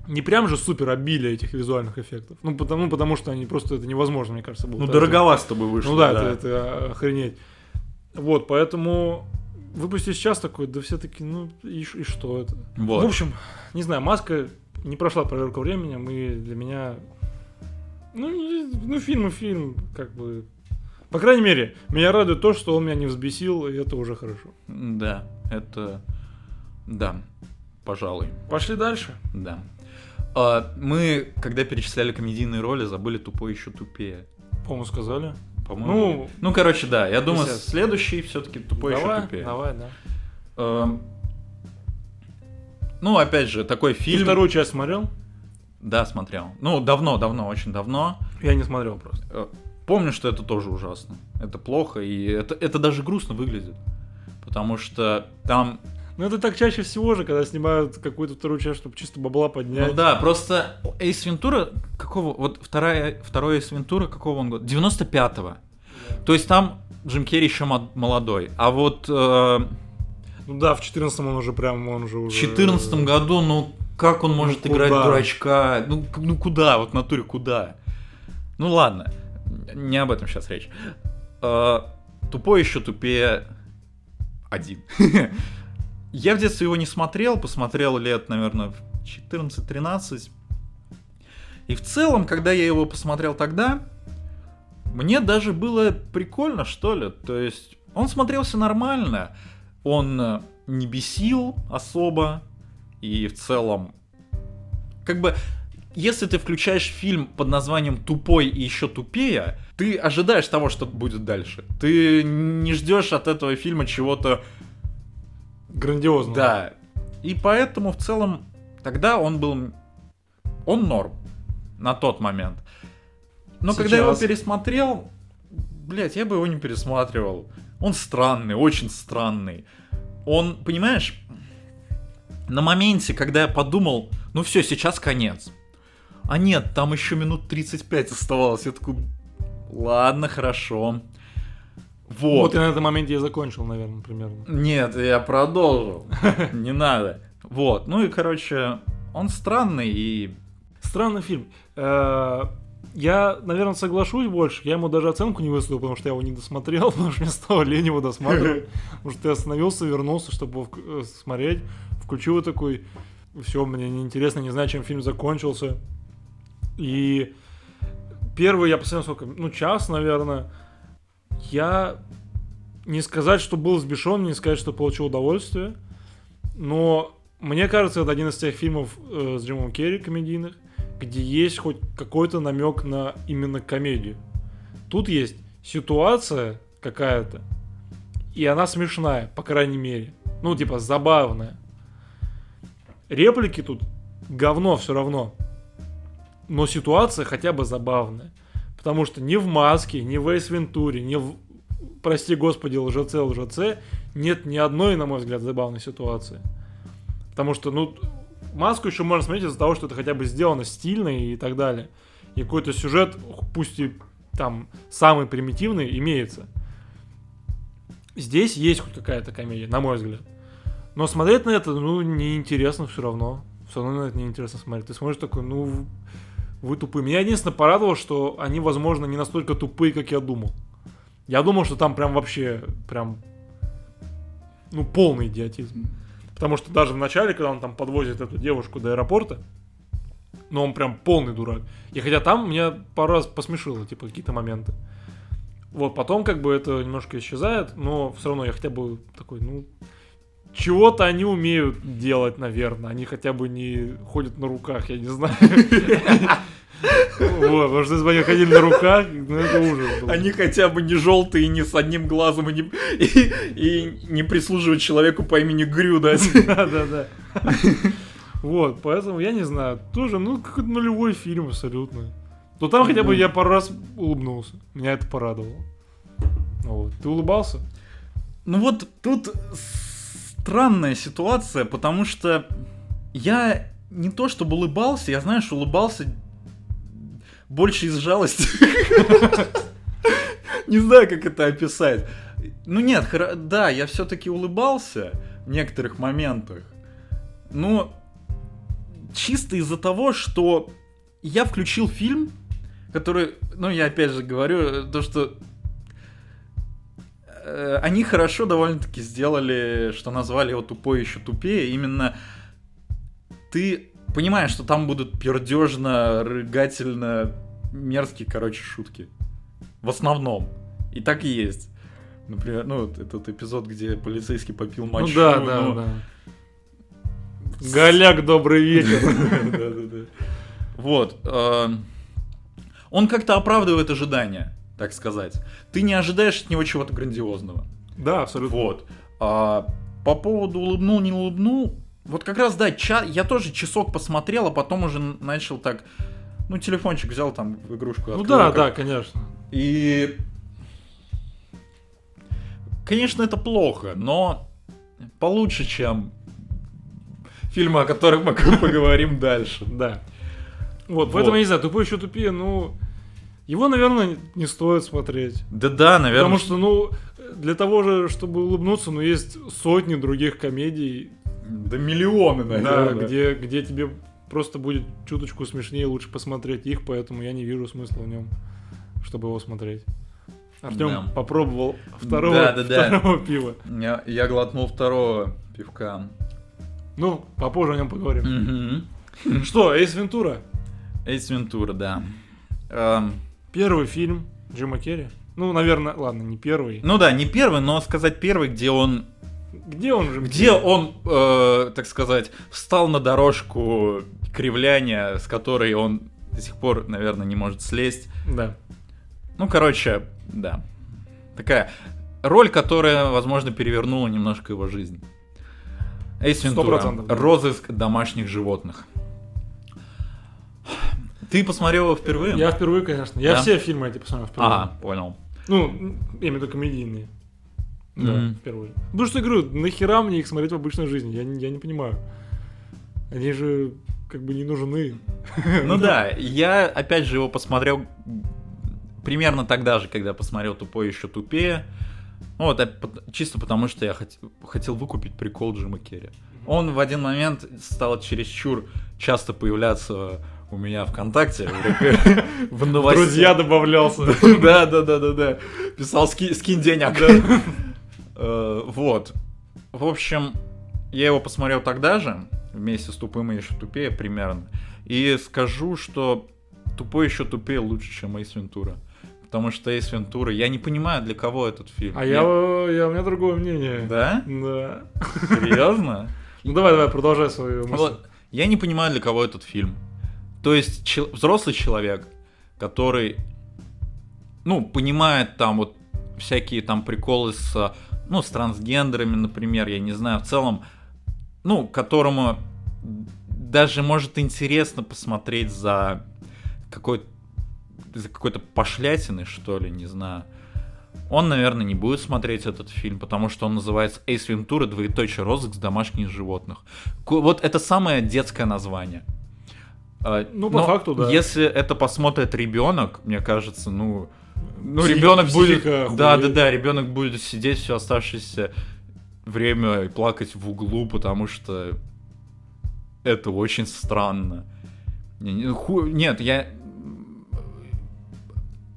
не прям же супер обилие этих визуальных эффектов. Ну, потому, потому что они просто, это невозможно, мне кажется, было. ну дороговато с тобой вышло. Ну да, Это, это охренеть. Вот, поэтому выпусти сейчас такой, да все таки ну и, и что это? Вот. В общем, не знаю, маска не прошла проверку временем, и для меня... Ну, и- ну, фильм и фильм, как бы... По крайней мере, меня радует то, что он меня не взбесил, и это уже хорошо. Да, это... Да, пожалуй. Пошли дальше. Да. А, мы, когда перечисляли комедийные роли, забыли тупой еще тупее. По-моему, сказали. По-моему. Ну, Ну, короче, да. Я думаю, Десят. следующий все-таки тупой давай, еще тупее. давай, да. Эм, Ну, опять же, такой Ты фильм. вторую часть смотрел? Да, смотрел. Ну, давно, давно, очень давно. Я не смотрел просто. Помню, что это тоже ужасно. Это плохо, и это, это даже грустно выглядит. Потому что там Ну, это так чаще всего же, когда снимают какую-то вторую часть, чтобы чисто бабла поднять. Ну да, просто Эйс Вентура, какого, вот вторая, второй Эйс Вентура, какого он года? 95-го. То есть там Джим Керри еще мо- молодой. А вот э, Ну да, в 14 он уже прям, он же в уже... 2014 году, ну как он может Ну, играть дурачка? Ну, ну куда, вот в натуре куда? Ну ладно, не об этом сейчас речь. Э, тупой еще тупее один. Я в детстве его не смотрел, посмотрел лет, наверное, в 14-13. И в целом, когда я его посмотрел тогда, мне даже было прикольно, что ли. То есть он смотрелся нормально, он э, не бесил особо, и в целом, как бы, если ты включаешь фильм под названием «Тупой и еще тупее», ты ожидаешь того, что будет дальше. Ты не ждешь от этого фильма чего-то Грандиозно. да. И поэтому в целом тогда он был... Он норм на тот момент. Но когда я его Сейчас. пересмотрел, блять, я бы его не пересматривал. Он странный, очень странный. Он, понимаешь, на моменте, когда я подумал, ну все, сейчас конец. А нет, там еще минут 35 оставалось. Я такой, ладно, хорошо. Вот. Вот и на этом моменте я закончил, наверное, примерно. Нет, я продолжил. Не надо. Вот. Ну и, короче, он странный и... Странный фильм. Э, Я, наверное, соглашусь больше. Я ему даже оценку не выставил, потому что я его не досмотрел, потому что мне стало лень его досматривать. Потому что я остановился, вернулся, чтобы его э, смотреть. Включил и такой, все, мне неинтересно, не знаю, чем фильм закончился. И первый я посмотрел сколько, ну, час, наверное. Я не сказать, что был сбешен, не сказать, что получил удовольствие. Но мне кажется, это один из тех фильмов э, с Джимом Керри комедийных, где есть хоть какой-то намек на именно комедию. Тут есть ситуация какая-то, и она смешная, по крайней мере. Ну, типа, забавная. Реплики тут говно все равно. Но ситуация хотя бы забавная. Потому что ни в маске, ни в Эйс Вентуре, ни в прости господи, лжеце, лжеце, нет ни одной, на мой взгляд, забавной ситуации. Потому что, ну, маску еще можно смотреть из-за того, что это хотя бы сделано стильно и так далее. И какой-то сюжет, пусть и там самый примитивный, имеется. Здесь есть хоть какая-то комедия, на мой взгляд. Но смотреть на это, ну, неинтересно все равно. Все равно на это неинтересно смотреть. Ты смотришь такой, ну, вы тупые. Меня единственное порадовало, что они, возможно, не настолько тупые, как я думал. Я думал, что там прям вообще, прям, ну, полный идиотизм. Потому что даже в начале, когда он там подвозит эту девушку до аэропорта, ну, он прям полный дурак. И хотя там меня пару раз посмешило, типа, какие-то моменты. Вот, потом как бы это немножко исчезает, но все равно я хотя бы такой, ну, чего-то они умеют делать, наверное. Они хотя бы не ходят на руках, я не знаю. Вот, потому что если бы они ходили на руках, ну это ужас был. Они хотя бы не желтые, не с одним глазом, и не, и, и не прислуживают человеку по имени Грю, да? Да, да, да. Вот, поэтому я не знаю. Тоже, ну, какой-то нулевой фильм абсолютно. Но там хотя бы я пару раз улыбнулся. Меня это порадовало. Вот. Ты улыбался? Ну вот тут странная ситуация, потому что я не то чтобы улыбался, я, знаешь, улыбался больше из жалости. Не знаю, как это описать. Ну нет, да, я все-таки улыбался в некоторых моментах. Но чисто из-за того, что я включил фильм, который, ну я опять же говорю, то что э, они хорошо довольно-таки сделали, что назвали его тупой еще тупее. Именно ты понимаешь, что там будут пердежно, рыгательно, мерзкие, короче, шутки. В основном. И так и есть. Например, ну, этот эпизод, где полицейский попил мочу. Ну да, да, ну, да. Голяк, добрый вечер. Вот. э, Он как-то оправдывает ожидания, так сказать. Ты не ожидаешь от него чего-то грандиозного. Да, абсолютно. Вот. А, по поводу улыбнул, не улыбнул. Вот как раз, да, ча- я тоже часок посмотрел, а потом уже начал так... Ну, телефончик взял там в игрушку. Ну открыл, да, как- да, конечно. И... Конечно, это плохо, но получше, чем фильмы, о которых мы поговорим дальше. Да. Вот, Вот. поэтому я не знаю, тупой еще тупее, ну. Его, наверное, не стоит смотреть. Да-да, наверное. Потому что, ну, для того же, чтобы улыбнуться, ну, есть сотни других комедий, Да миллионы, да, наверное. где, где тебе просто будет чуточку смешнее, лучше посмотреть их, поэтому я не вижу смысла в нем, чтобы его смотреть. Артем Да. попробовал второго, Да-да-да. второго пива. Я, я глотнул второго пивка. Ну, попозже о нем поговорим. Угу. Что, Эйс Вентура? Эйс Вентура, да. Эм, Первый фильм Джима Керри. Ну, наверное, ладно, не первый. ну да, не первый, но сказать первый, где он Где он же? Где он, э, так сказать, встал на дорожку кривляния, с которой он до сих пор, наверное, не может слезть. Да. Ну, короче, да. Такая роль, которая, возможно, перевернула немножко его жизнь. Эйс Вентура. Розыск домашних животных. Ты посмотрел его впервые? Я впервые, конечно. Я Да? все фильмы эти посмотрел впервые. Ага, понял. Ну, я имею в виду комедийные. Да, Мгм. впервые. Потому что я говорю, нахера мне их смотреть в обычной жизни? Я, не- я не понимаю. Они же как бы не нужны. Ну да, я опять же его посмотрел примерно тогда же, когда посмотрел «Тупой еще тупее». Ну вот, а чисто потому, что я хот- хотел выкупить прикол Джима Керри. Он в один момент стал чересчур часто появляться у меня ВКонтакте в новостях. В друзья добавлялся. Да, да, да, да, да. Писал скинь денег. Э, вот. В общем, я его посмотрел тогда же, вместе с тупым и еще тупее примерно. И скажу, что тупой еще тупее лучше, чем Эйс Вентура. Потому что Эйс Вентура, я не понимаю, для кого этот фильм. А я, я, у меня другое мнение. Да? Да. Серьезно? Ну давай, давай, продолжай свою мысль. Вот, я не понимаю, для кого этот фильм. То есть чел- взрослый человек, который, ну, понимает там вот всякие там приколы с, ну, с трансгендерами, например, я не знаю, в целом, ну, которому даже может интересно посмотреть за какой-то за какой-то пошлятины, что ли, не знаю. Он, наверное, не будет смотреть этот фильм, потому что он называется Эйс Вентура, двоеточие розыск домашних животных. Вот это самое детское название. А, ну, по Но факту, да. Если это посмотрит ребенок, мне кажется, ну, ну ребенок будет, да, да, да, ребенок будет сидеть все оставшееся время и плакать в углу, потому что это очень странно. Нет, я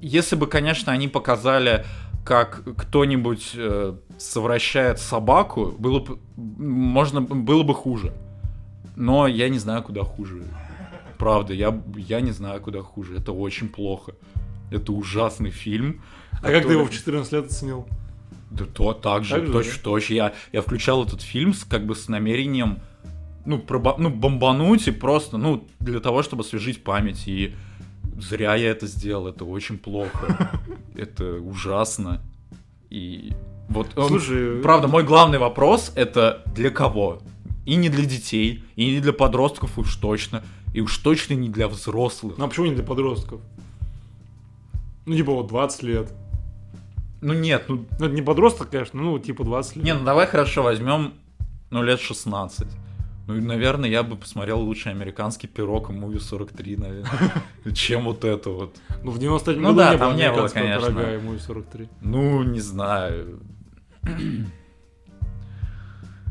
если бы, конечно, они показали, как кто-нибудь э, совращает собаку, было бы, можно, было бы хуже. Но я не знаю, куда хуже. Правда, я, я не знаю, куда хуже. Это очень плохо. Это ужасный фильм. А который... как ты его в 14 лет оценил? Да то так же, да? точно. Я, я включал этот фильм с, как бы с намерением ну, проба- ну, бомбануть и просто, ну, для того, чтобы освежить память. И зря я это сделал, это очень плохо. Это ужасно. И вот, Слушай, он, правда, мой главный вопрос это для кого? И не для детей, и не для подростков уж точно, и уж точно не для взрослых. Ну а почему не для подростков? Ну типа вот 20 лет. Ну нет, ну... Ну это не подросток, конечно, ну типа 20 лет. Не, ну давай хорошо возьмем, ну лет 16. Ну, наверное, я бы посмотрел лучше американский пирог и муви 43, наверное, чем вот это вот. Ну, в 90 ну, да, там не было, конечно. пирога и муви 43. Ну, не знаю.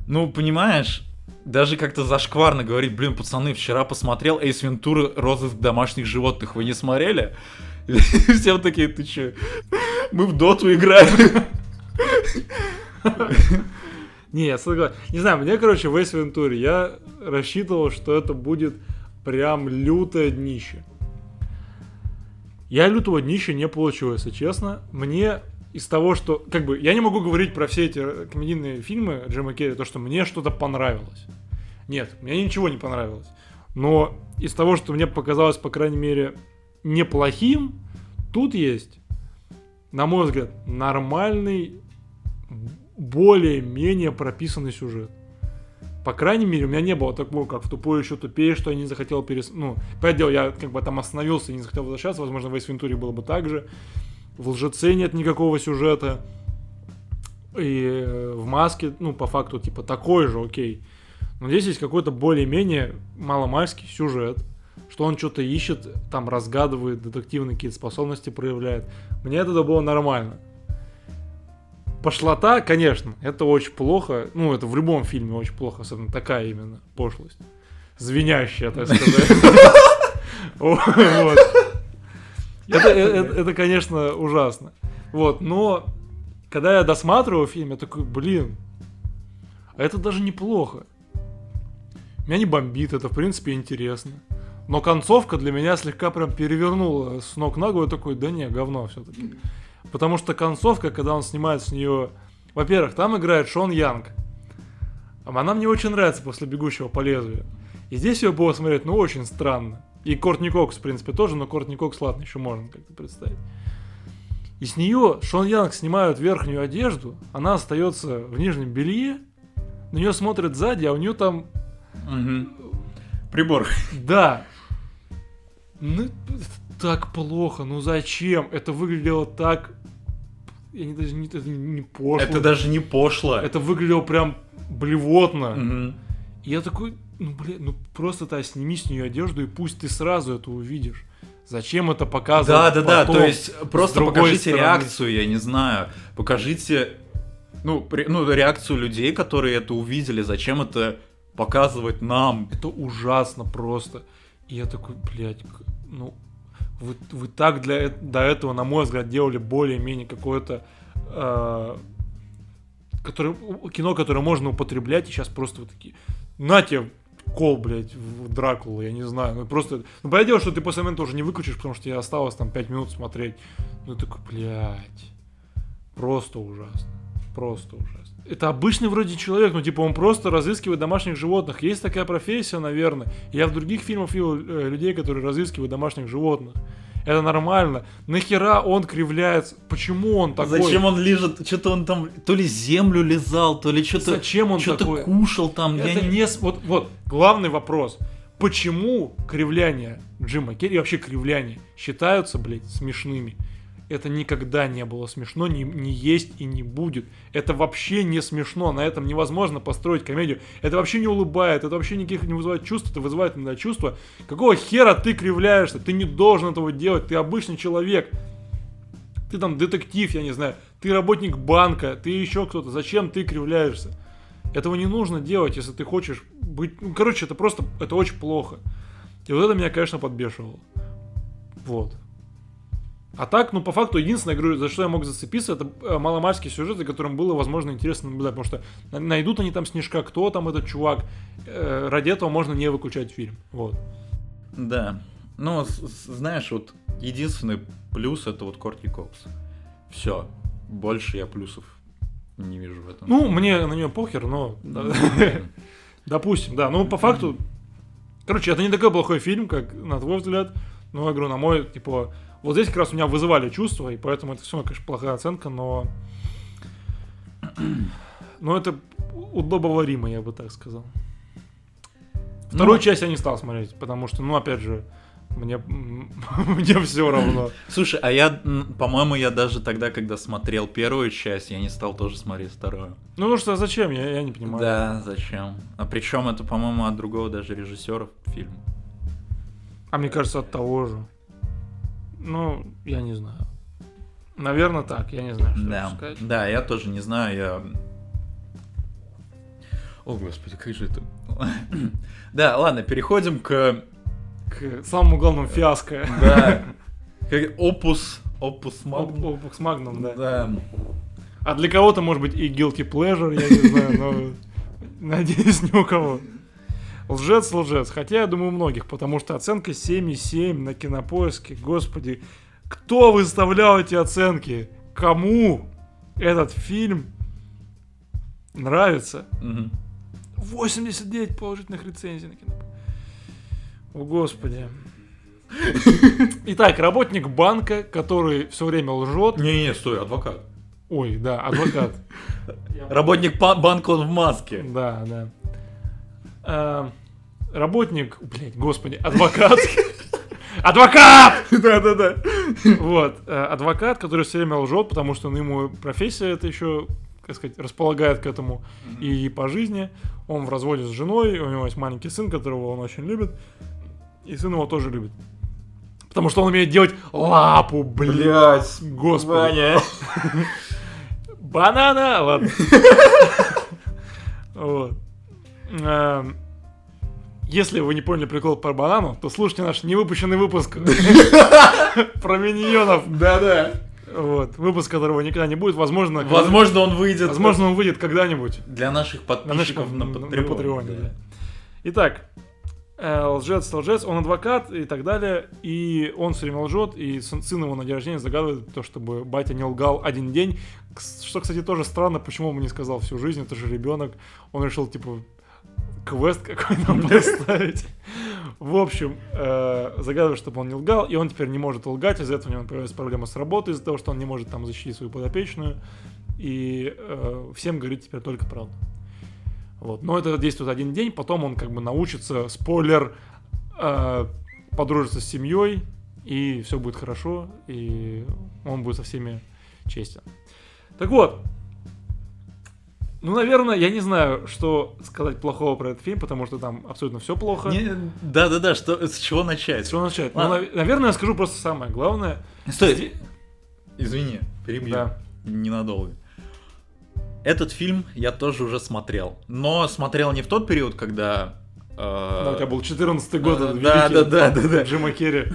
Ну, понимаешь, даже как-то зашкварно говорить, блин, пацаны, вчера посмотрел Эйс Вентура «Розыск домашних животных». Вы не смотрели? Все такие, ты че? Мы в доту играем. Не, я согласен. Не знаю, мне, короче, в Эйс Вентуре я рассчитывал, что это будет прям лютое днище. Я лютого днища не получил, если честно. Мне из того, что... Как бы, я не могу говорить про все эти комедийные фильмы Джима Керри, то, что мне что-то понравилось. Нет, мне ничего не понравилось. Но из того, что мне показалось, по крайней мере, неплохим, тут есть, на мой взгляд, нормальный более-менее прописанный сюжет. По крайней мере, у меня не было такого, как в тупое еще тупее, что я не захотел перес... Ну, понятное я как бы там остановился и не захотел возвращаться. Возможно, в Эйс было бы так же. В Лжеце нет никакого сюжета. И э, в Маске, ну, по факту, типа, такой же, окей. Но здесь есть какой-то более-менее маломальский сюжет, что он что-то ищет, там разгадывает, детективные какие-то способности проявляет. Мне это было нормально. Пошлота, конечно, это очень плохо. Ну, это в любом фильме очень плохо, особенно такая именно пошлость. Звенящая, так сказать. Вот. Это, это, это, конечно, ужасно. Вот, но когда я досматривал фильм, я такой, блин, а это даже неплохо. Меня не бомбит, это, в принципе, интересно. Но концовка для меня слегка прям перевернула с ног на голову. Я такой, да не, говно все-таки. Потому что концовка, когда он снимает с нее... Во-первых, там играет Шон Янг. Она мне очень нравится после «Бегущего по лезвию». И здесь ее было смотреть, ну, очень странно. И Кортни Кокс, в принципе, тоже, но Кортни Кокс, ладно, еще можно как-то представить. И с нее Шон Янг снимают верхнюю одежду, она остается в нижнем белье, на нее смотрят сзади, а у нее там... Угу. Прибор. Да. Ну, так плохо, ну зачем? Это выглядело так... Я не, даже не, это не пошло. Это даже не пошло. Это выглядело прям блевотно. Угу. И я такой, ну блин, ну просто-то сними с нее одежду и пусть ты сразу это увидишь. Зачем это показывать? Да, да, да. То есть просто покажите стороны. реакцию, я не знаю. Покажите, ну, при, ну, реакцию людей, которые это увидели. Зачем это показывать нам? Это ужасно просто. И я такой, блядь, ну, вы, вы так для, до этого, на мой взгляд, делали более-менее какое-то э, который, кино, которое можно употреблять, и сейчас просто вот такие, на тебе кол, блядь, в Дракулу, я не знаю. Ну, просто, ну, понятное дело, что ты после момента уже не выключишь, потому что тебе осталось там 5 минут смотреть. Ну, такой, блядь, просто ужасно. Просто ужасно. Это обычный вроде человек, ну, типа, он просто разыскивает домашних животных. Есть такая профессия, наверное. Я в других фильмах видел э, людей, которые разыскивают домашних животных. Это нормально. Нахера он кривляется? Почему он такой? Зачем он лежит? Что-то он там то ли землю лизал, то ли что-то Зачем он что-то такой? кушал там. я Это не- не... Вот, вот, главный вопрос. Почему кривляния Джима Керри и вообще кривляния считаются, блядь, смешными? Это никогда не было смешно, не, не есть и не будет. Это вообще не смешно, на этом невозможно построить комедию. Это вообще не улыбает, это вообще никаких не вызывает чувств, это вызывает иногда чувства. Какого хера ты кривляешься? Ты не должен этого делать, ты обычный человек. Ты там детектив, я не знаю, ты работник банка, ты еще кто-то. Зачем ты кривляешься? Этого не нужно делать, если ты хочешь быть... Ну, короче, это просто... Это очень плохо. И вот это меня, конечно, подбешивало. Вот. А так, ну, по факту, единственное, я говорю, за что я мог зацепиться, это э, маломальский сюжет, за которым было, возможно, интересно наблюдать. Потому что на- найдут они там Снежка, кто там этот чувак. Э, ради этого можно не выключать фильм. Вот. Да. Ну, знаешь, вот единственный плюс это вот Кортни Кокс. Все. Больше я плюсов не вижу в этом. Ну, мне на нее похер, но... Допустим, да. Ну, по факту... Короче, это не такой плохой фильм, как на твой взгляд. Но, я говорю, на мой, типа... Вот здесь как раз у меня вызывали чувства, и поэтому это все равно, конечно, плохая оценка, но... Но это удобоваримо, я бы так сказал. Вторую Ну, часть я не стал смотреть, потому что, ну, опять же, мне, мне все равно. Слушай, а я, по-моему, я даже тогда, когда смотрел первую часть, я не стал тоже смотреть вторую. Ну, ну что, зачем? Я, я не понимаю. Да, зачем? А причем это, по-моему, от другого даже режиссера фильм. А мне кажется, от того же. Ну, я не знаю. Наверное, так, я не знаю, что Да, сказать. да, я тоже не знаю, я... О, господи, как же это... Да, ладно, переходим к... К самому главному фиаско. Да. Как- Opus... Opus Op- Magnum. Opus Magnum, да. Да. А для кого-то, может быть, и Guilty Pleasure, я не знаю, но надеюсь, ни у кого. Лжец, лжец. Хотя, я думаю, у многих, потому что оценка 7,7 на кинопоиске. Господи, кто выставлял эти оценки? Кому этот фильм нравится? Мгм. 89 положительных рецензий на кино. О, господи. Итак, работник банка, который все время лжет. Не-не, стой, адвокат. Ой, да, адвокат. Работник банка, он в маске. Да, да. Работник, блядь, господи, адвокат. Адвокат! Да-да-да. Вот, э, адвокат, который все время лжет, потому что ну, ему профессия это еще, как сказать, располагает к этому и по жизни. Он в разводе с женой, у него есть маленький сын, которого он очень любит, и сын его тоже любит. Потому что он умеет делать лапу, блядь, господи. Ваня. Банана! Ладно. Вот. Если вы не поняли прикол про банану, то слушайте наш невыпущенный выпуск про миньонов. Да-да. Вот. Выпуск которого никогда не будет. Возможно, Возможно, он выйдет. возможно, он выйдет когда-нибудь. Для наших На наших подписчиков на, Патреоне. Итак, э, лжец, лжец, он адвокат и так далее, и он все время лжет, и сын, сын его на день рождения загадывает то, чтобы батя не лгал один день, что, кстати, тоже странно, почему он не сказал всю жизнь, это же ребенок, он решил, типа, квест какой-то поставить. В общем, э, загадывает, чтобы он не лгал, и он теперь не может лгать, из-за этого у него появляется проблема с работой, из-за того, что он не может там защитить свою подопечную, и э, всем говорит теперь только правду. Вот. Но это действует один день, потом он как бы научится, спойлер, э, подружиться с семьей, и все будет хорошо, и он будет со всеми честен. Так вот, ну, наверное, я не знаю, что сказать плохого про этот фильм, потому что там абсолютно все плохо. Да-да-да, что, с чего начать? С чего начать? Ну, нав- наверное, я скажу просто самое главное. Стой, извини, перебью. Да. Ненадолго. Этот фильм я тоже уже смотрел. Но смотрел не в тот период, когда э, Ну, у тебя был 14 год, этот да, да, да, да, да. Джима Керри.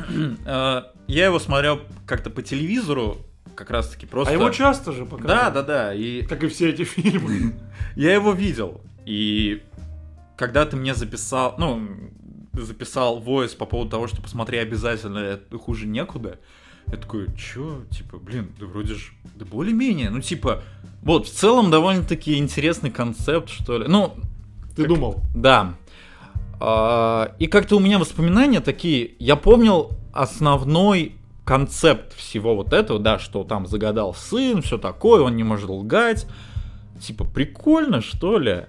э, я его смотрел как-то по телевизору, как раз таки просто. А его часто же Да, показывают. да, да. И Как и все эти фильмы. я его видел. И когда ты мне записал, ну, записал войс по поводу того, что посмотри обязательно, это хуже некуда. Я такой, чё, типа, блин, да вроде же, да более-менее, ну, типа, вот, в целом довольно-таки интересный концепт, что ли. Ну, Ты Как- думал? да. А, И как-то у меня воспоминания такие. Я помнил основной концепт всего вот этого, да, что там загадал сын, все такое, он не может лгать. Типа, прикольно, что ли?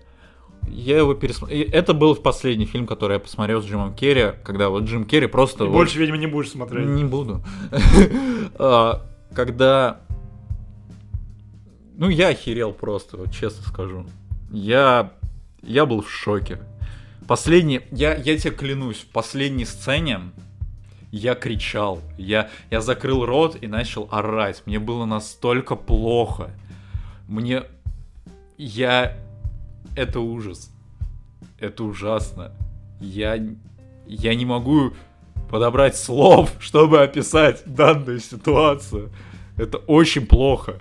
Я его пересмотрел. Это был последний фильм, который я посмотрел с Джимом Керри, когда вот Джим Керри просто... И вот- больше, видимо, не будешь смотреть. не буду. А, Когда... Ну, я охерел просто, вот честно скажу. Я... Я был в шоке. Последний... Я, я тебе клянусь, в последней сцене я кричал. Я, я закрыл рот и начал орать. Мне было настолько плохо. Мне... Я... Это ужас. Это ужасно. Я... Я не могу подобрать слов, чтобы описать данную ситуацию. Это очень плохо.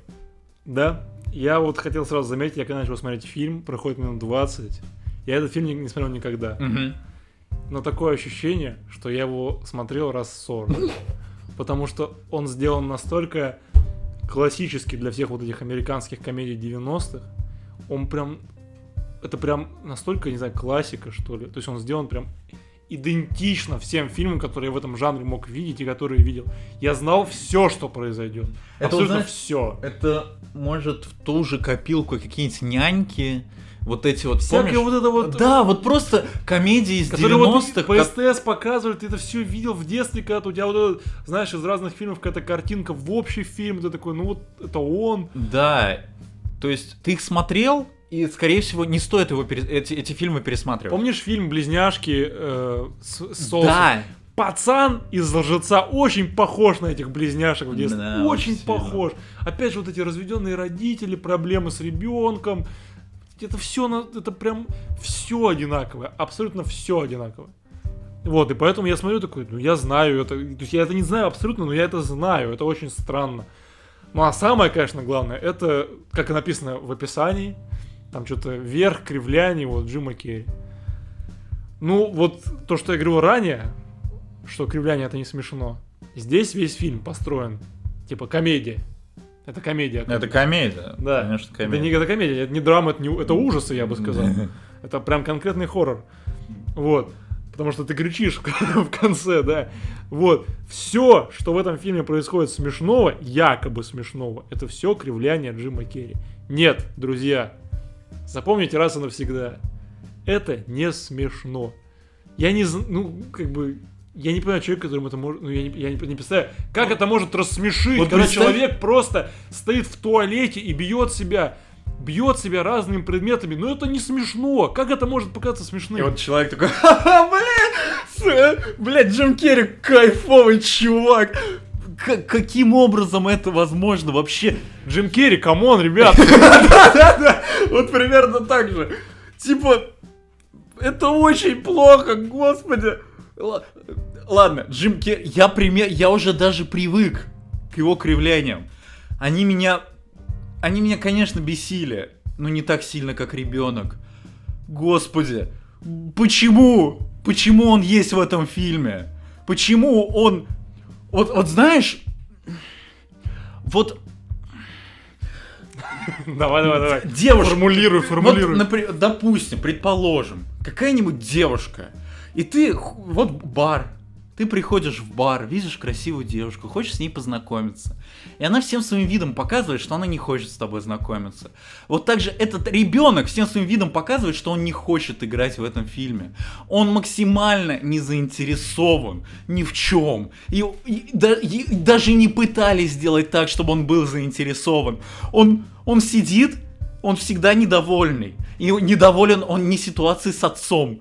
Да. Я вот хотел сразу заметить, я когда начал смотреть фильм, проходит минут 20. Я этот фильм не, не смотрел никогда. Но такое ощущение, что я его смотрел раз 40. Потому что он сделан настолько классически для всех вот этих американских комедий 90-х. Он прям... Это прям настолько, не знаю, классика, что ли. То есть он сделан прям идентично всем фильмам, которые я в этом жанре мог видеть и которые видел. Я знал все, что произойдет. Это, Абсолютно знаешь, все. Это может в ту же копилку какие-нибудь няньки, вот эти вот, Всякое помнишь? вот это вот... Да, вот просто комедии из Которые вот 90-х. по СТС показывают, ты это все видел в детстве, когда у тебя вот это, знаешь, из разных фильмов какая-то картинка в общий фильм, ты такой, ну вот это он. Да. То есть ты их смотрел, и, скорее всего, не стоит его пере- эти, эти фильмы пересматривать. Помнишь фильм «Близняшки» э, с, с соусом? Да. Пацан из лжеца очень похож на этих близняшек в детстве. Да, очень очень похож. Опять же, вот эти разведенные родители, проблемы с ребенком. Это все, это прям все одинаковое. Абсолютно все одинаковое. Вот, и поэтому я смотрю такой, ну я знаю это. То есть я это не знаю абсолютно, но я это знаю. Это очень странно. Ну а самое, конечно, главное, это, как и написано в описании, там что-то вверх, кривляние, вот Джима Керри. Ну, вот то, что я говорил ранее, что кривляние это не смешно. Здесь весь фильм построен. Типа комедия. Это комедия. Это комедия. Да. Конечно, Это комедия. не это комедия, это не драма, это, не, это ужасы, я бы сказал. Это прям конкретный хоррор. Вот. Потому что ты кричишь в конце, да. Вот. Все, что в этом фильме происходит смешного, якобы смешного, это все кривляние Джима Керри. Нет, друзья, запомните раз и навсегда. Это не смешно. Я не зн- ну, как бы, я не понимаю человека, которому это может, ну, я не, я не, не представляю, как это может рассмешить, Вот когда представь- человек просто стоит в туалете и бьет себя, бьет себя разными предметами, но это не смешно. Как это может показаться смешным? И вот человек такой, ха-ха, блин, блядь, Джим Керри кайфовый чувак. К- каким образом это возможно вообще? Джим Керри, come on, ребят. Да-да-да, вот примерно так же. Типа, это очень плохо, господи. Ладно, Джим Керри, я, пример, я уже даже привык к его кривляниям. Они меня, они меня, конечно, бесили, но не так сильно, как ребенок. Господи, почему? Почему он есть в этом фильме? Почему он... Вот, вот знаешь, вот Давай, давай, давай. девушка... Формулируй, формулируй. Вот, напри- допустим, предположим, какая-нибудь девушка, и ты, вот бар, ты приходишь в бар, видишь красивую девушку, хочешь с ней познакомиться. И она всем своим видом показывает, что она не хочет с тобой знакомиться. Вот так же этот ребенок всем своим видом показывает, что он не хочет играть в этом фильме. Он максимально не заинтересован ни в чем. И, и да- и даже не пытались сделать так, чтобы он был заинтересован. Он, он сидит, он всегда недовольный. И недоволен он не ситуацией с отцом,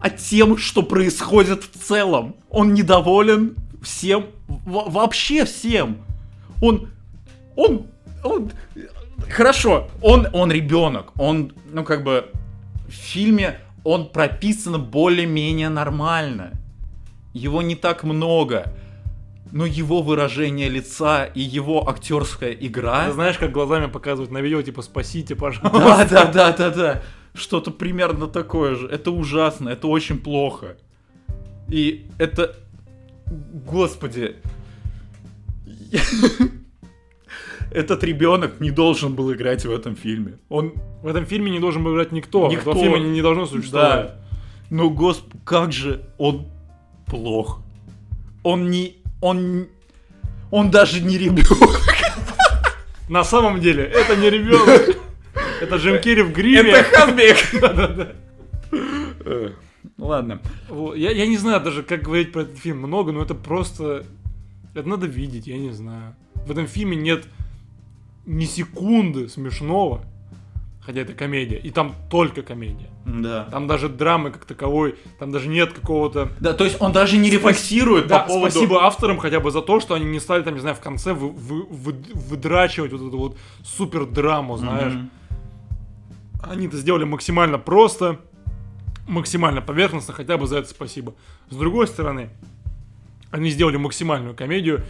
а тем, что происходит в целом. Он недоволен всем, во- вообще всем. Он, он, он, хорошо, он, он ребенок, он, ну как бы, в фильме он прописан более-менее нормально. Его не так много. Но его выражение лица и его актерская игра... Ты знаешь, как глазами показывают на видео, типа, спасите, пожалуйста. Да, да, да, да, да. Что-то примерно такое же. Это ужасно, это очень плохо. И это... Господи. Этот ребенок не должен был играть в этом фильме. Он... В этом фильме не должен был играть никто. Никто. Этого фильма не, должно существовать. Да. Но, госп... как же он плох. Он не... Он... Он даже не ребенок. На самом деле, это не ребенок. Это Джим Керри в гриме. Это Хазбек. Э, Ладно. Вот, Я, я не знаю даже, как говорить про этот фильм много, но это просто... Это надо видеть, я не знаю. В этом фильме нет ни секунды смешного, хотя это комедия, и там только комедия. Да. Там даже драмы как таковой, там даже нет какого-то... Да, то есть он даже не рефлексирует Да, по поводу... спасибо авторам хотя бы за то, что они не стали там, не знаю, в конце вы- вы- вы- выдрачивать вот эту вот супер драму, знаешь. Мгм. Они это сделали максимально просто, максимально поверхностно, хотя бы за это спасибо. С другой стороны, они сделали максимальную комедию.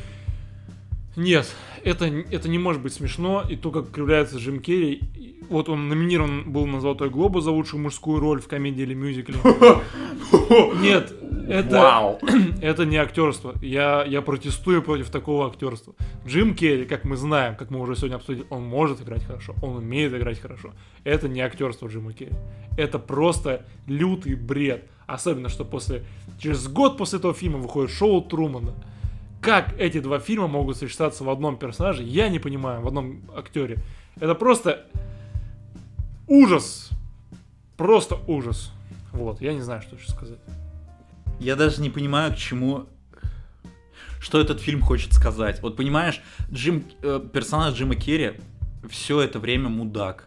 Нет, это, это не может быть смешно, и то, как кривляется Джим Керри, вот он номинирован был на Золотой Глобус за лучшую мужскую роль в комедии или мюзикле. Нет, это, Вау. это не актерство. Я, я протестую против такого актерства. Джим Керри, как мы знаем, как мы уже сегодня обсудили, он может играть хорошо, он умеет играть хорошо. Это не актерство Джима Керри. Это просто лютый бред. Особенно, что после через год после этого фильма выходит шоу Трумана. Как эти два фильма могут сочетаться в одном персонаже, я не понимаю, в одном актере. Это просто ужас. Просто ужас. Вот, я не знаю, что еще сказать. Я даже не понимаю, к чему... Что этот фильм хочет сказать. Вот понимаешь, Джим, э, персонаж Джима Керри все это время мудак.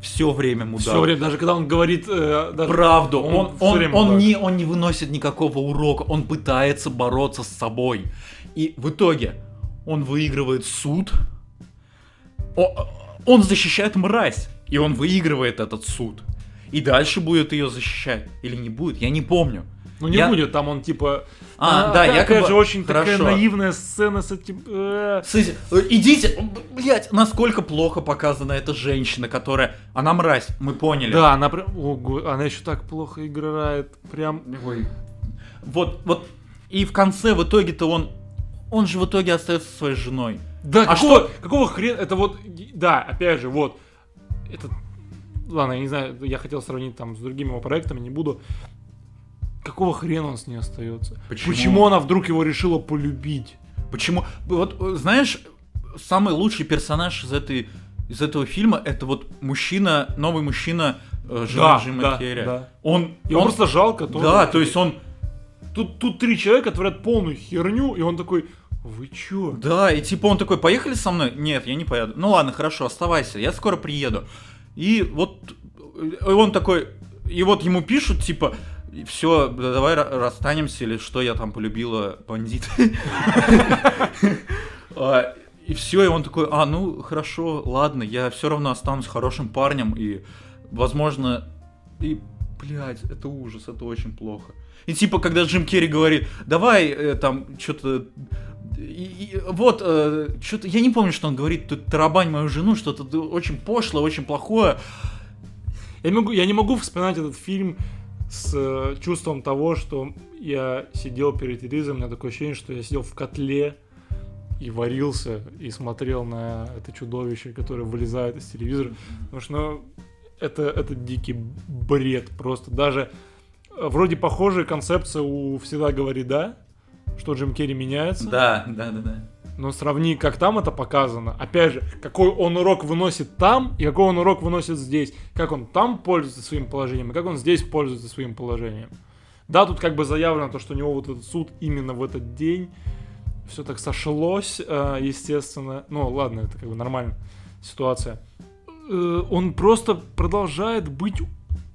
Все время мудак. Все время, даже когда он говорит... э, даже- Правду. Он Он, он, он не, он не выносит никакого урока. Он пытается бороться с собой. И в итоге он выигрывает суд. О- Он защищает мразь. И он выигрывает этот суд. И дальше будет ее защищать. Или не будет, я не помню. Ну не Я- будет, там он типа... А, да, опять якобы- же очень такая Хорошо. наивная сцена с этим... э, Слушайте, э, идите, блять, насколько плохо показана эта женщина, которая, она мразь, мы поняли. Да, она прям... Ого, она еще так плохо играет. Прям... Вот, вот, и в конце, в итоге-то он, он же в итоге остается со своей женой. Да, А какого, что- какого хрена? Это вот... Да, опять же, вот... Это... Ладно, я не знаю, я хотел сравнить там с другими его проектами, не буду. Какого хрена он с ней остается? Почему? она вдруг его решила полюбить? Почему? Вот, э, знаешь, самый лучший персонаж из этой, из этого фильма, это вот мужчина, новый мужчина, э, жена Джима да, Керри. да. Он, Его он- просто жалко. то- да, то есть он, Тут, тут три человека творят полную херню, и он такой, вы чё? Да, и типа он такой, поехали со мной? Нет, я не поеду. Ну ладно, хорошо, оставайся, я скоро приеду. И вот э, он такой, и вот ему пишут, типа, все, давай ра- расстанемся, или что я там полюбила бандит. А, И все, и он такой, а, ну хорошо, ладно, я все равно останусь хорошим парнем, и, возможно, и, блядь, это ужас, это очень плохо. И типа, когда Джим Керри говорит, давай э, там что-то и- и вот, что-то, я не помню, что он говорит, ты тарабань мою жену, что-то очень пошлое, очень плохое. Я, не могу, я не могу вспоминать этот фильм с э, чувством того, что я сидел перед телевизором, у меня такое ощущение, что я сидел в котле и варился, и смотрел на это чудовище, которое вылезает из телевизора. Потому что ну, это, это дикий бред просто. Даже э, вроде похожая концепция у «Всегда говори да», что Джим Керри меняется. Да, да, да, да. Но сравни, как там это показано. Опять же, какой он урок выносит там и какой он урок выносит здесь. Как он там пользуется своим положением и как он здесь пользуется своим положением. Да, тут как бы заявлено то, что у него вот этот суд именно в этот день. Все так сошлось, э, естественно. Ну, ладно, это как бы нормальная ситуация. Э, Он просто продолжает быть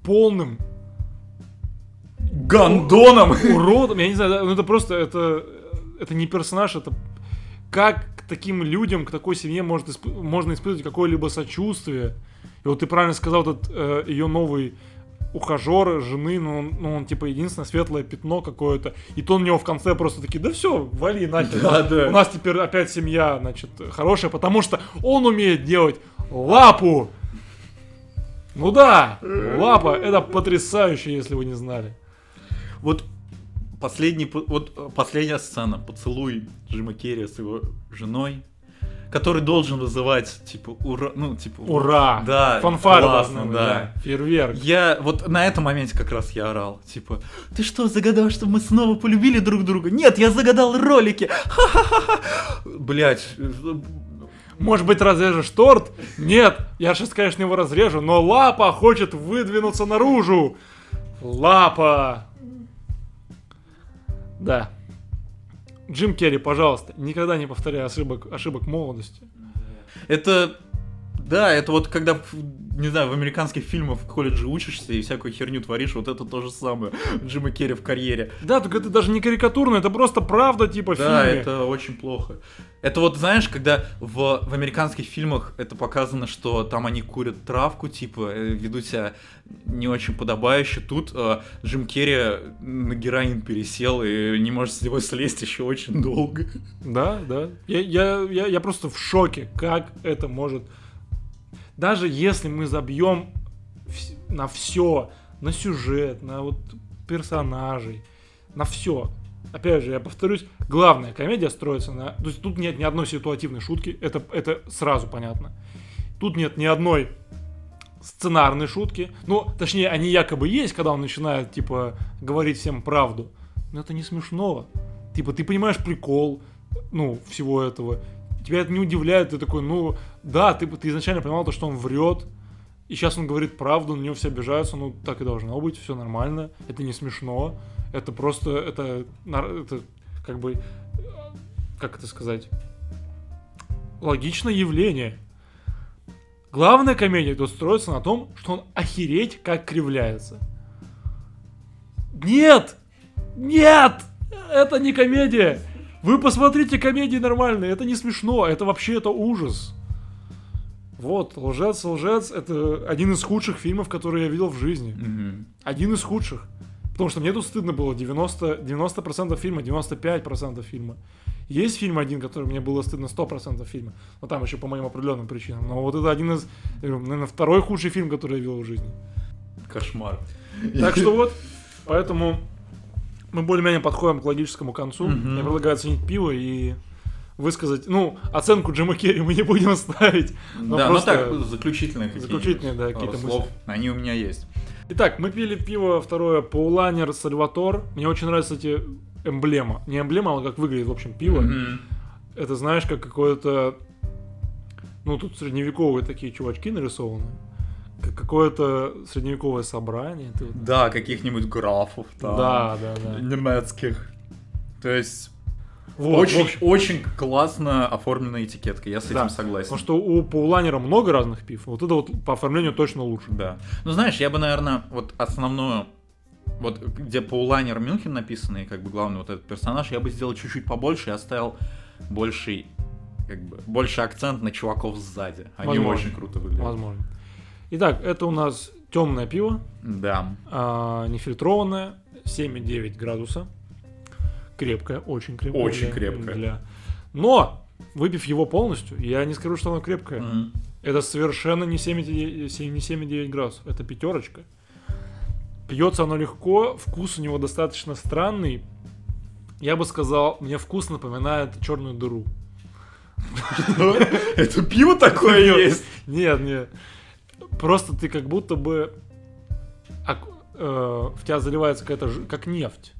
полным Гандоном! уродом. Я не знаю, ну это просто, это, это не персонаж, это как к таким людям, к такой семье может исп- можно испытывать какое-либо сочувствие. И вот ты правильно сказал, этот ее новый ухажер жены, ну он, ну, он типа единственное светлое пятно какое-то. И то на него в конце просто такие, да все, вали нахер. Да, да. У нас теперь опять семья, значит, хорошая, потому что он умеет делать лапу. Ну да, лапа, это потрясающе, если вы не знали. Вот последний, по- вот э, последняя сцена, поцелуй Джима Керри с его женой, который должен вызывать, типа, ура, ну, типа, Ура! Да, Фанфары классно, должны быть, да. Фейерверк. Я вот на этом моменте как раз я орал, типа, ты что, загадал, что мы снова полюбили друг друга? Нет, я загадал ролики. Ха-ха-ха. Блять, Может быть, разрежешь торт? Нет, я сейчас, конечно, его разрежу, но лапа хочет выдвинуться наружу. Лапа. Да. Джим Керри, пожалуйста, никогда не повторяй ошибок, ошибок молодости. это, да, это вот когда, не знаю, в американских фильмах в колледже учишься и всякую херню творишь, вот это то же самое. Джима Керри в карьере. Да, только это даже не карикатурно, это просто правда, типа, Да, фильме. это очень плохо. Это вот, знаешь, когда в, в американских фильмах это показано, что там они курят травку, типа, э, ведут себя не очень подобающе. Тут э, Джим Керри на героин пересел и не может с него слезть еще очень долго. Да, да. Я, я, я, я просто в шоке, как это может... Даже если мы забьем на все, на сюжет, на вот персонажей, на все. Опять же, я повторюсь, главная комедия строится на... То есть тут нет ни одной ситуативной шутки, это, это сразу понятно. Тут нет ни одной сценарной шутки. Ну, точнее, они якобы есть, когда он начинает, типа, говорить всем правду. Но это не смешно. Типа, ты понимаешь прикол, ну, всего этого. Тебя это не удивляет, ты такой, ну, да, ты, ты изначально понимал то, что он врет, и сейчас он говорит правду, на него все обижаются, ну, так и должно быть, все нормально, это не смешно, это просто, это, это как бы, как это сказать, логичное явление. Главная комедия тут строится на том, что он охереть как кривляется. Нет! Нет! Это не комедия! Вы посмотрите комедии нормальные, это не смешно, это вообще это ужас. Вот, «Лжец, лжец» — это один из худших фильмов, которые я видел в жизни. Мгм. Один из худших. Потому что мне тут стыдно было 90%, 90% фильма, 95% фильма. Есть фильм один, который мне было стыдно 100% фильма. Но там еще по моим определенным причинам. Но вот это один из, я говорю, наверное, второй худший фильм, который я видел в жизни. Кошмар. Так что вот, поэтому мы более-менее подходим к логическому концу. Мгм. Я предлагаю оценить пиво и высказать, ну, оценку Джима Керри мы не будем ставить. но да, просто ну так, заключительные какие заключительные, да, какие-то слов. мысли. Они у меня есть. Итак, мы пили пиво второе Пауланер Сальватор. Мне очень нравится, кстати, эмблема. Не эмблема, а как выглядит, в общем, пиво. Мгм. Это, знаешь, как какое-то... Ну, тут средневековые такие чувачки нарисованы. Как какое-то средневековое собрание. Ты Да, каких-нибудь графов. там, Да, да, да. Немецких. То есть Вот, очень, общем, очень классно оформленная этикетка, я с Да, этим согласен. Потому что у Пауланера много разных пив. Вот это вот по оформлению точно лучше. Да. Ну, знаешь, я бы, наверное, вот основную, вот где Паулайнер Мюнхен написанный, как бы главный вот этот персонаж, я бы сделал чуть-чуть побольше и оставил больший, как бы, больше акцент на чуваков сзади. Они Возможно. очень круто выглядят. Возможно. Итак, это у нас темное пиво, Да. а, нефильтрованное, 7,9 градуса. Крепкое, очень крепкое. Очень для- крепкое. для- Но, выпив его полностью, я не скажу, что оно крепкое. Мгм. Это совершенно не 7,9 7 не 7,9 градусов, это пятерочка. Пьется оно легко, вкус у него достаточно странный. Я бы сказал, мне вкус напоминает черную дыру. Это пиво такое есть? Нет, нет. Просто ты как будто бы э, в тебя заливается какая-то как нефть.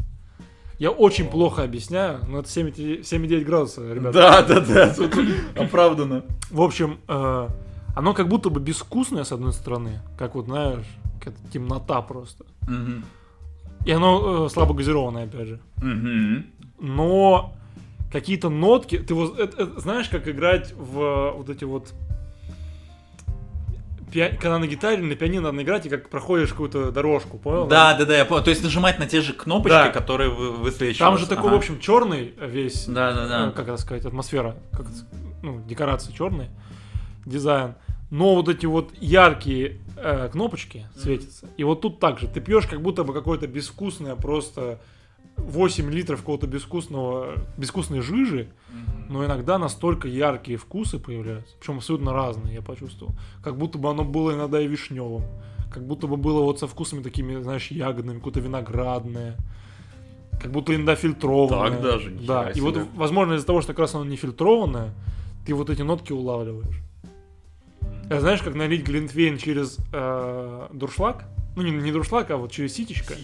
Я очень плохо объясняю, но это 7,9 7,9 градусов, ребята. Да, да, да, тут оправдано. В общем, э, оно как будто бы безвкусное с одной стороны, как вот знаешь, какая-то темнота просто. И оно э, слабо газированное, опять же. Но какие-то нотки, ты вот это- это знаешь, как играть в вот эти вот пиа- когда на гитаре, на пианино надо играть, и как проходишь какую-то дорожку, понял? Да, да, да, я понял. То есть нажимать на те же кнопочки, Да. которые вы высвечиваются. Там же такой, Ага. в общем, черный весь, Да, да, да. э, как это сказать, атмосфера, как ну, декорации черные, дизайн. но вот эти вот яркие э, кнопочки светятся. И вот тут также ты пьешь как будто бы какое-то безвкусное просто 8 литров какого-то безвкусного, безвкусной жижи, но иногда настолько яркие вкусы появляются, причем абсолютно разные, я почувствовал. Как будто бы оно было иногда и вишневым, как будто бы было вот со вкусами такими, знаешь, ягодными, какое-то виноградное, как будто иногда фильтрованное. Так даже, Да, и вот, себе. возможно, из-за того, что как раз оно не фильтрованное, ты вот эти нотки улавливаешь. Это знаешь, как налить глинтвейн через э, дуршлаг? Ну, не, не дуршлаг, а вот через ситечко.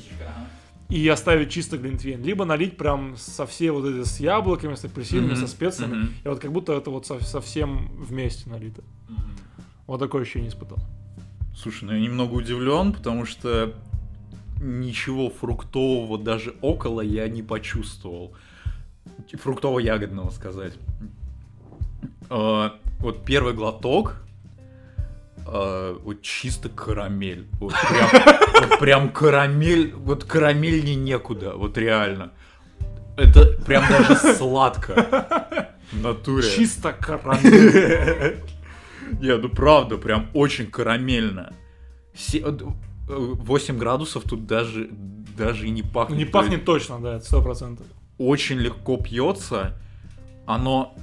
И оставить чисто глинтвейн. Либо налить прям со всей вот этой с яблоками, с апельсинами, Мгм, со специями. мгм. И вот как будто это вот со- совсем вместе налито. Вот такое ощущение испытал. Слушай, ну я немного удивлен, потому что ничего фруктового даже около я не почувствовал. Фруктово-ягодного сказать. А, Вот первый глоток, а, вот чисто карамель. Вот прям, вот прям карамель, вот карамельнее некуда, вот реально. Это прям даже сладко. В натуре. Чисто карамель. Не, ну правда, прям очень карамельно. Се- э, э, 8 градусов тут даже, даже и не пахнет. Не пахнет точно, да, это сто процентов. есть Очень легко пьется. Оно...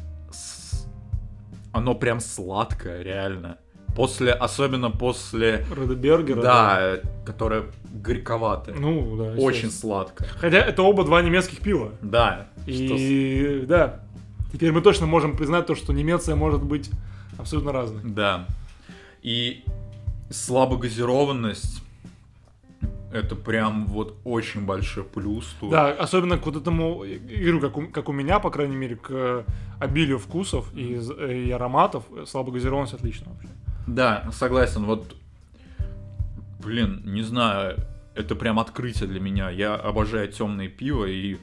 Оно прям сладкое, реально. После, особенно после... Редебергера. Да, которое горьковатое. Ну, да. Очень сладкое. Хотя это оба два немецких пива. Да. что с- И да, теперь мы точно можем признать то, что Немеция может быть абсолютно разной. Да. И слабогазированность это прям вот очень большой плюс тут. Да, особенно к вот этому, говорю, как у, как у меня, по крайней мере, к обилию вкусов и, и ароматов, слабогазированность отлично вообще. Да, согласен. Вот, блин, не знаю, это прям открытие для меня. Я обожаю темное пиво и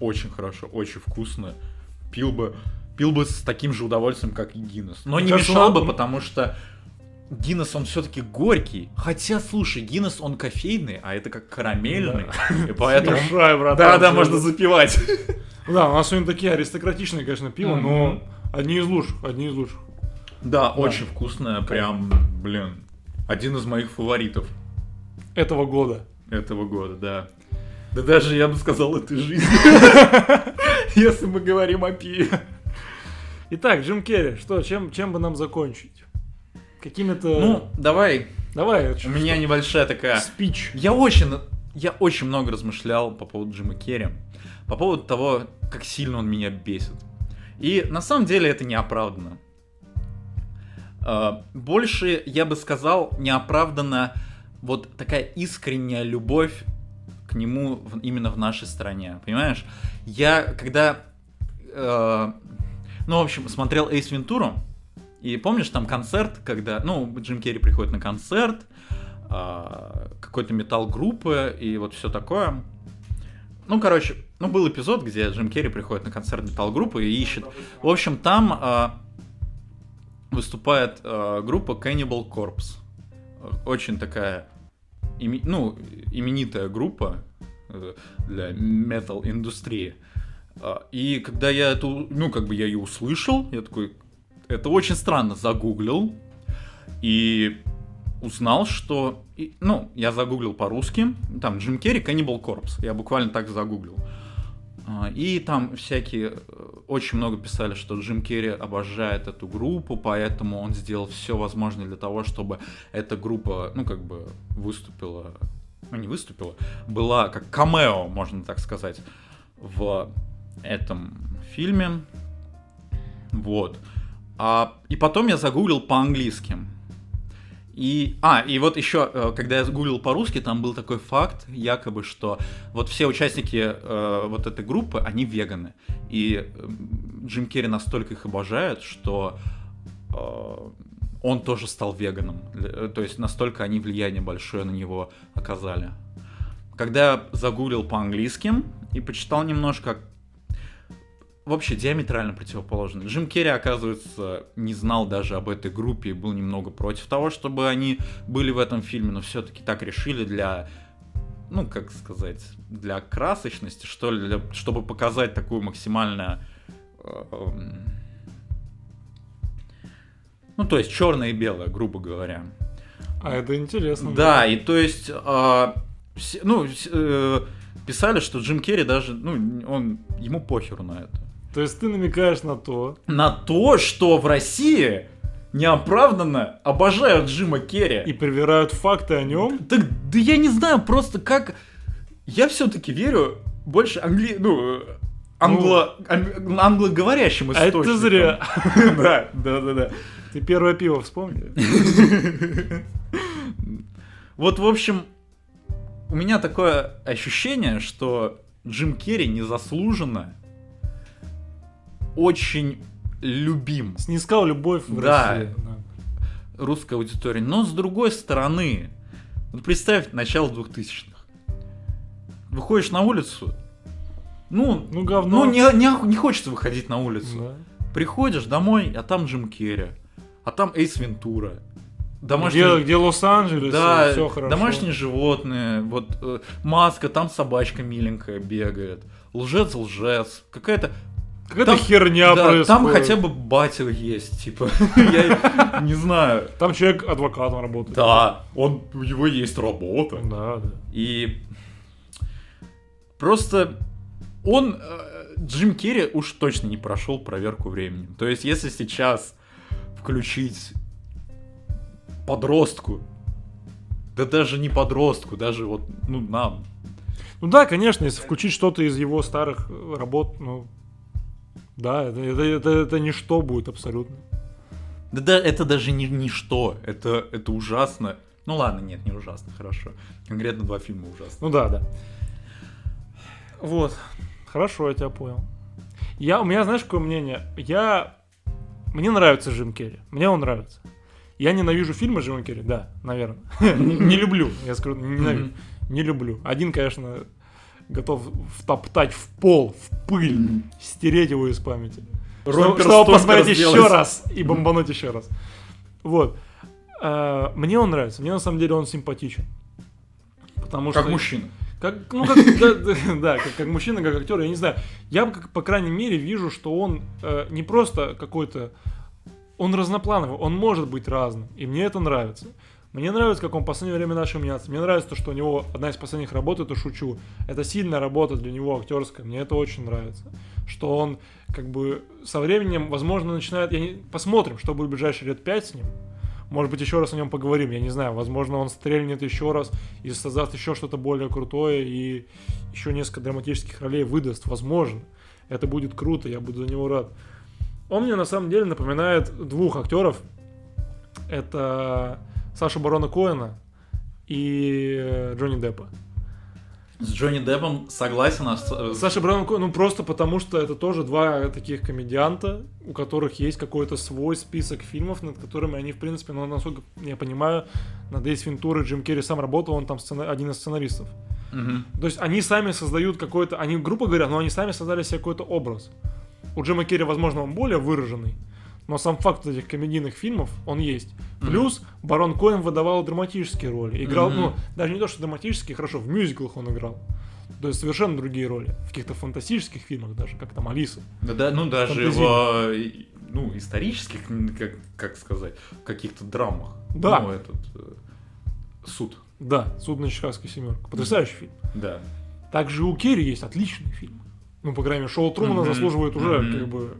очень хорошо, очень вкусно. Пил бы, пил бы с таким же удовольствием, как и Гиннес. Но не кажется, мешал бы, потому что Гиннес, он все-таки горький. Хотя, слушай, Гиннес, он кофейный, а это как карамельный. И поэтому... Смешай, братан, Да, да, можно запивать. Да, у нас сегодня такие аристократичные, конечно, пиво, но одни из лучших, одни из лучших. Да, очень вкусное, прям, блин, один из моих фаворитов. Этого года. этого года, да. Да даже, я бы сказал, этой жизни. Если мы говорим о пиве. Итак, Джим Керри, что, чем, чем бы нам закончить? Какими-то... Ну, давай, давай, у меня небольшая такая... спич. Я очень, я очень много размышлял по поводу Джима Керри. По поводу того, как сильно он меня бесит. И на самом деле это неоправданно. А, Больше, я бы сказал, неоправданно вот такая искренняя любовь к нему в- именно в нашей стране. Понимаешь? Я, когда... э, ну, в общем, смотрел Эйс Вентуру, и помнишь там концерт, когда... Ну, Джим Керри приходит на концерт, а, какой-то металл группы и вот все такое. Ну, короче, ну, был эпизод, где Джим Керри приходит на концерт металл группы и ищет. В общем, там а, выступает а, группа Cannibal Corpse. Очень такая, име- ну, именитая группа э, для метал индустрии. А, И когда я эту, ну, как бы я ее услышал, я такой, это очень странно, загуглил и узнал, что, и- ну, я загуглил по-русски, там Джим Керри, Cannibal Corpse, я буквально так загуглил. А, И там всякие, э, очень много писали, что Джим Керри обожает эту группу, поэтому он сделал все возможное для того, чтобы эта группа, ну, как бы, выступила, ну, не выступила, была как камео, можно так сказать, в этом фильме. Вот. А, и потом я загуглил по-английски. И, а, и вот еще, э, когда я загуглил по-русски, там был такой факт, якобы, что вот все участники э, вот этой группы, они веганы. И Джим Керри настолько их обожает, что э, он тоже стал веганом. Э, То есть настолько они влияние большое на него оказали. Когда я загуглил по-английски и почитал немножко, вообще диаметрально противоположно. Джим Керри, оказывается, не знал даже об этой группе и был немного против того, чтобы они были в этом фильме, но все-таки так решили для, ну, как сказать, для красочности, что ли, для- чтобы показать такую максимально... э, Ну, то есть черное и белое, грубо говоря. А это интересно. Да, и то есть, а, все- ну, э, писали, что Джим Керри даже, ну, он, ему похеру на это. То есть ты намекаешь на то, На то, что в России неоправданно обожают Джима Керри. и привирают факты о нем. Так, да я не знаю, просто как... Я все-таки верю больше англи... Ну, э, англо... ан- англоговорящим А это источникам. зря. Да, да, да, да. Ты первое пиво вспомни. Вот, в общем, у меня такое ощущение, что Джим Керри незаслуженно очень любим Снискал любовь в Да. России. Да. русской аудитории. Но с другой стороны, вот представь начало 2000-х. Выходишь на улицу, ну, Ну, говно. ну не, не, не хочется выходить на улицу. Да. Приходишь домой, а там Джим Керри, а там Эйс Вентура. Где, Домашние, где Лос-Анджелес, да, все хорошо. домашние животные, вот э, маска, там собачка миленькая бегает, лжец лжец, какая-то Какая-то там- херня да, происходит. там хотя бы батя есть, типа, я не знаю. Там человек адвокатом работает. Да, он, у него есть работа. Да, да. И просто он, э, Джим Керри уж точно не прошел проверку временем. То есть, если сейчас включить подростку, да даже не подростку, даже вот, ну, нам, Ну да, конечно, если включить что-то из его старых работ, ну... Да, это, это, это, это ничто будет абсолютно. да, да это даже не ничто, это, это ужасно. Ну ладно, нет, не ужасно, хорошо. Конкретно два фильма ужасно. Ну да, да. Вот. Хорошо, я тебя понял. Я, у меня, знаешь, какое мнение? Я... Мне нравится Джим Керри. Мне он нравится. Я ненавижу фильмы Джима Керри, да, наверное. Не люблю, я скажу, ненавижу. Не люблю. Один, конечно, готов втоптать в пол, в пыль, стереть его из памяти. Чтобы, Ромпер чтобы Стомпер посмотреть еще сделать. раз и бомбануть еще раз. Вот. А, Мне он нравится. Мне на самом деле он симпатичен. Потому Как что... мужчина. Как, ну, как, да, да, как, как мужчина, как актер, я не знаю. Я, как, по крайней мере, вижу, что он э, не просто какой-то... Он разноплановый, он может быть разным, и мне это нравится. Мне нравится, как он в последнее время начал меняться. Мне нравится то, что у него одна из последних работ, это «Шучу». Это сильная работа для него, актерская. Мне это очень нравится. Что он, как бы, со временем, возможно, начинает... Я не... Посмотрим, что будет в ближайшие лет пять с ним. Может быть, еще раз о нем поговорим, я не знаю. Возможно, он стрельнет еще раз и создаст еще что-то более крутое и еще несколько драматических ролей выдаст. Возможно. Это будет круто, я буду за него рад. Он мне на самом деле напоминает двух актеров. Это Саша Барона Коэна и э, Джонни Деппа. С Джонни Деппом согласен. а с- Саша Барон Коэн, ну просто потому что это тоже два таких комедианта, у которых есть какой-то свой список фильмов, над которыми они, в принципе, ну, насколько я понимаю, над Эйс Вентурой Джим Керри сам работал, он там сцена- один из сценаристов. Мгм. То есть они сами создают какой-то, они грубо говоря, но они сами создали себе какой-то образ. У Джима Керри, возможно, он более выраженный, но сам факт этих комедийных фильмов, он есть. Плюс Барон Коэн выдавал драматические роли. Играл, Мгм. ну, даже не то, что драматические, хорошо, в мюзиклах он играл. То есть совершенно другие роли. В каких-то фантастических фильмах даже, как там Алиса. Да, да, ну даже в э, ну, исторических, как, как сказать, каких-то драмах. Да. Ну, этот э, суд. Да, «Суд на Чикагской семерке». Потрясающий фильм. Да. Также у Керри есть отличный фильм. Ну, по крайней мере, шоу Трумана Мгм. заслуживает уже, Мгм. как бы...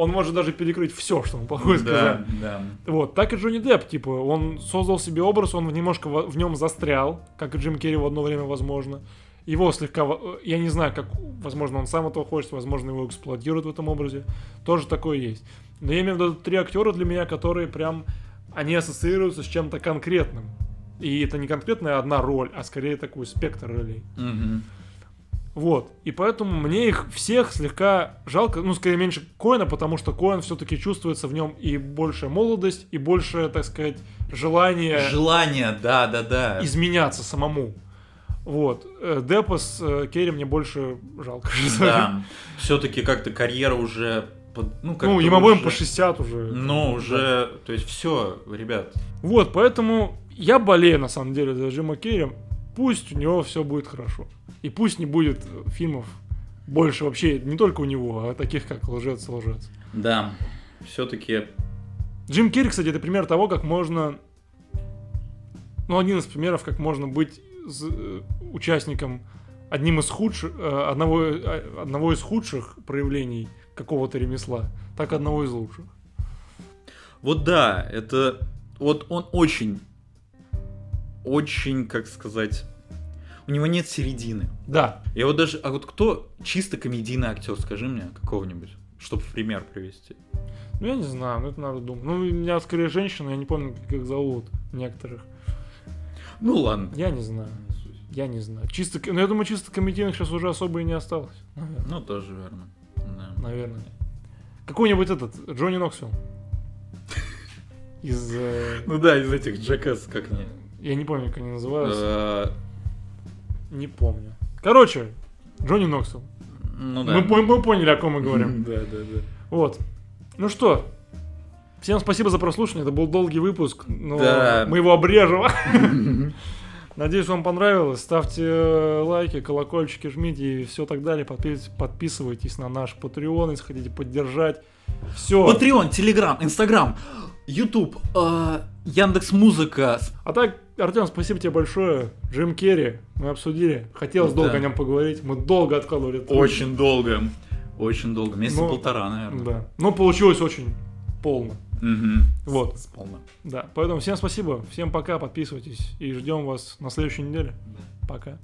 Он может даже перекрыть все, что он плохое сказать. да, да. Вот, так и Джонни Депп, типа, он создал себе образ, он немножко в нем застрял, как и Джим Керри в одно время, возможно. Его слегка, я не знаю, как, возможно, он сам этого хочет, возможно, его эксплуатируют в этом образе. Тоже такое есть. Но я имею в виду три актера для меня, которые прям, они ассоциируются с чем-то конкретным. И это не конкретная одна роль, а скорее такой спектр ролей. Мгм. Вот. И поэтому мне их всех слегка жалко, ну, скорее меньше Коэна, потому что Коэн все-таки чувствуется в нем и большая молодость, и большее, так сказать, желание Желание, да, да, да. изменяться самому. Вот. Э, Деппа с э, Керри мне больше жалко. Да. Все-таки как-то карьера уже. под- ну, как Ну, им обоим по 60 уже. Ну, уже. То есть все, ребят. Вот, поэтому я болею, на самом деле, за Джима Керри. Пусть у него все будет хорошо. И пусть не будет э, фильмов больше вообще, не только у него, а таких, как «Лжец, лжец». Да. Все-таки Джим Керри, кстати, это пример того, как можно... Ну, один из примеров, как можно быть э, участником одним из худших, э, одного, одного из худших проявлений какого-то ремесла, так одного из лучших. Вот да, это... Вот он очень... Очень, как сказать... У него нет середины. Да, Я вот даже... А вот кто чисто комедийный актер, скажи мне, какого-нибудь, чтобы пример привести. ну я не знаю, ну это надо думать. Ну, у меня скорее женщина, я не помню, как их зовут некоторых. Ну ладно. Я не знаю, я не знаю. Чисто, ну я думаю, чисто комедийных сейчас уже особо и не осталось. Наверное. Ну, тоже верно. Да. Наверное. Какой-нибудь этот, Джонни Ноксвилл. Из... э, Ну да, из этих Джекас, как не. Я не помню, как они называются. Э, Не помню. Короче, Джонни Ноксвилл. Ну да. Мы, по- мы поняли, о ком мы говорим. Да, да, да. Вот. Ну что, всем спасибо за прослушивание. Это был долгий выпуск, но Да. мы его обрежем. Надеюсь, вам понравилось. Ставьте э, лайки, колокольчики жмите и все так далее. Подпис- Подписывайтесь на наш Patreon, если хотите поддержать. Все. Патреон, Телеграм, Инстаграм, Ютуб, Яндекс Музыка. А так, Артем, спасибо тебе большое. Джим Керри мы обсудили. Хотелось Да. долго о нем поговорить. Мы долго откладывали. Очень долго. Очень долго. Месяца Ну, полтора, наверное. Да. Но получилось очень полно. Мгм. Вот. С- Сполна. Да. Поэтому всем спасибо. Всем пока. Подписывайтесь. И ждем вас на следующей неделе. Пока.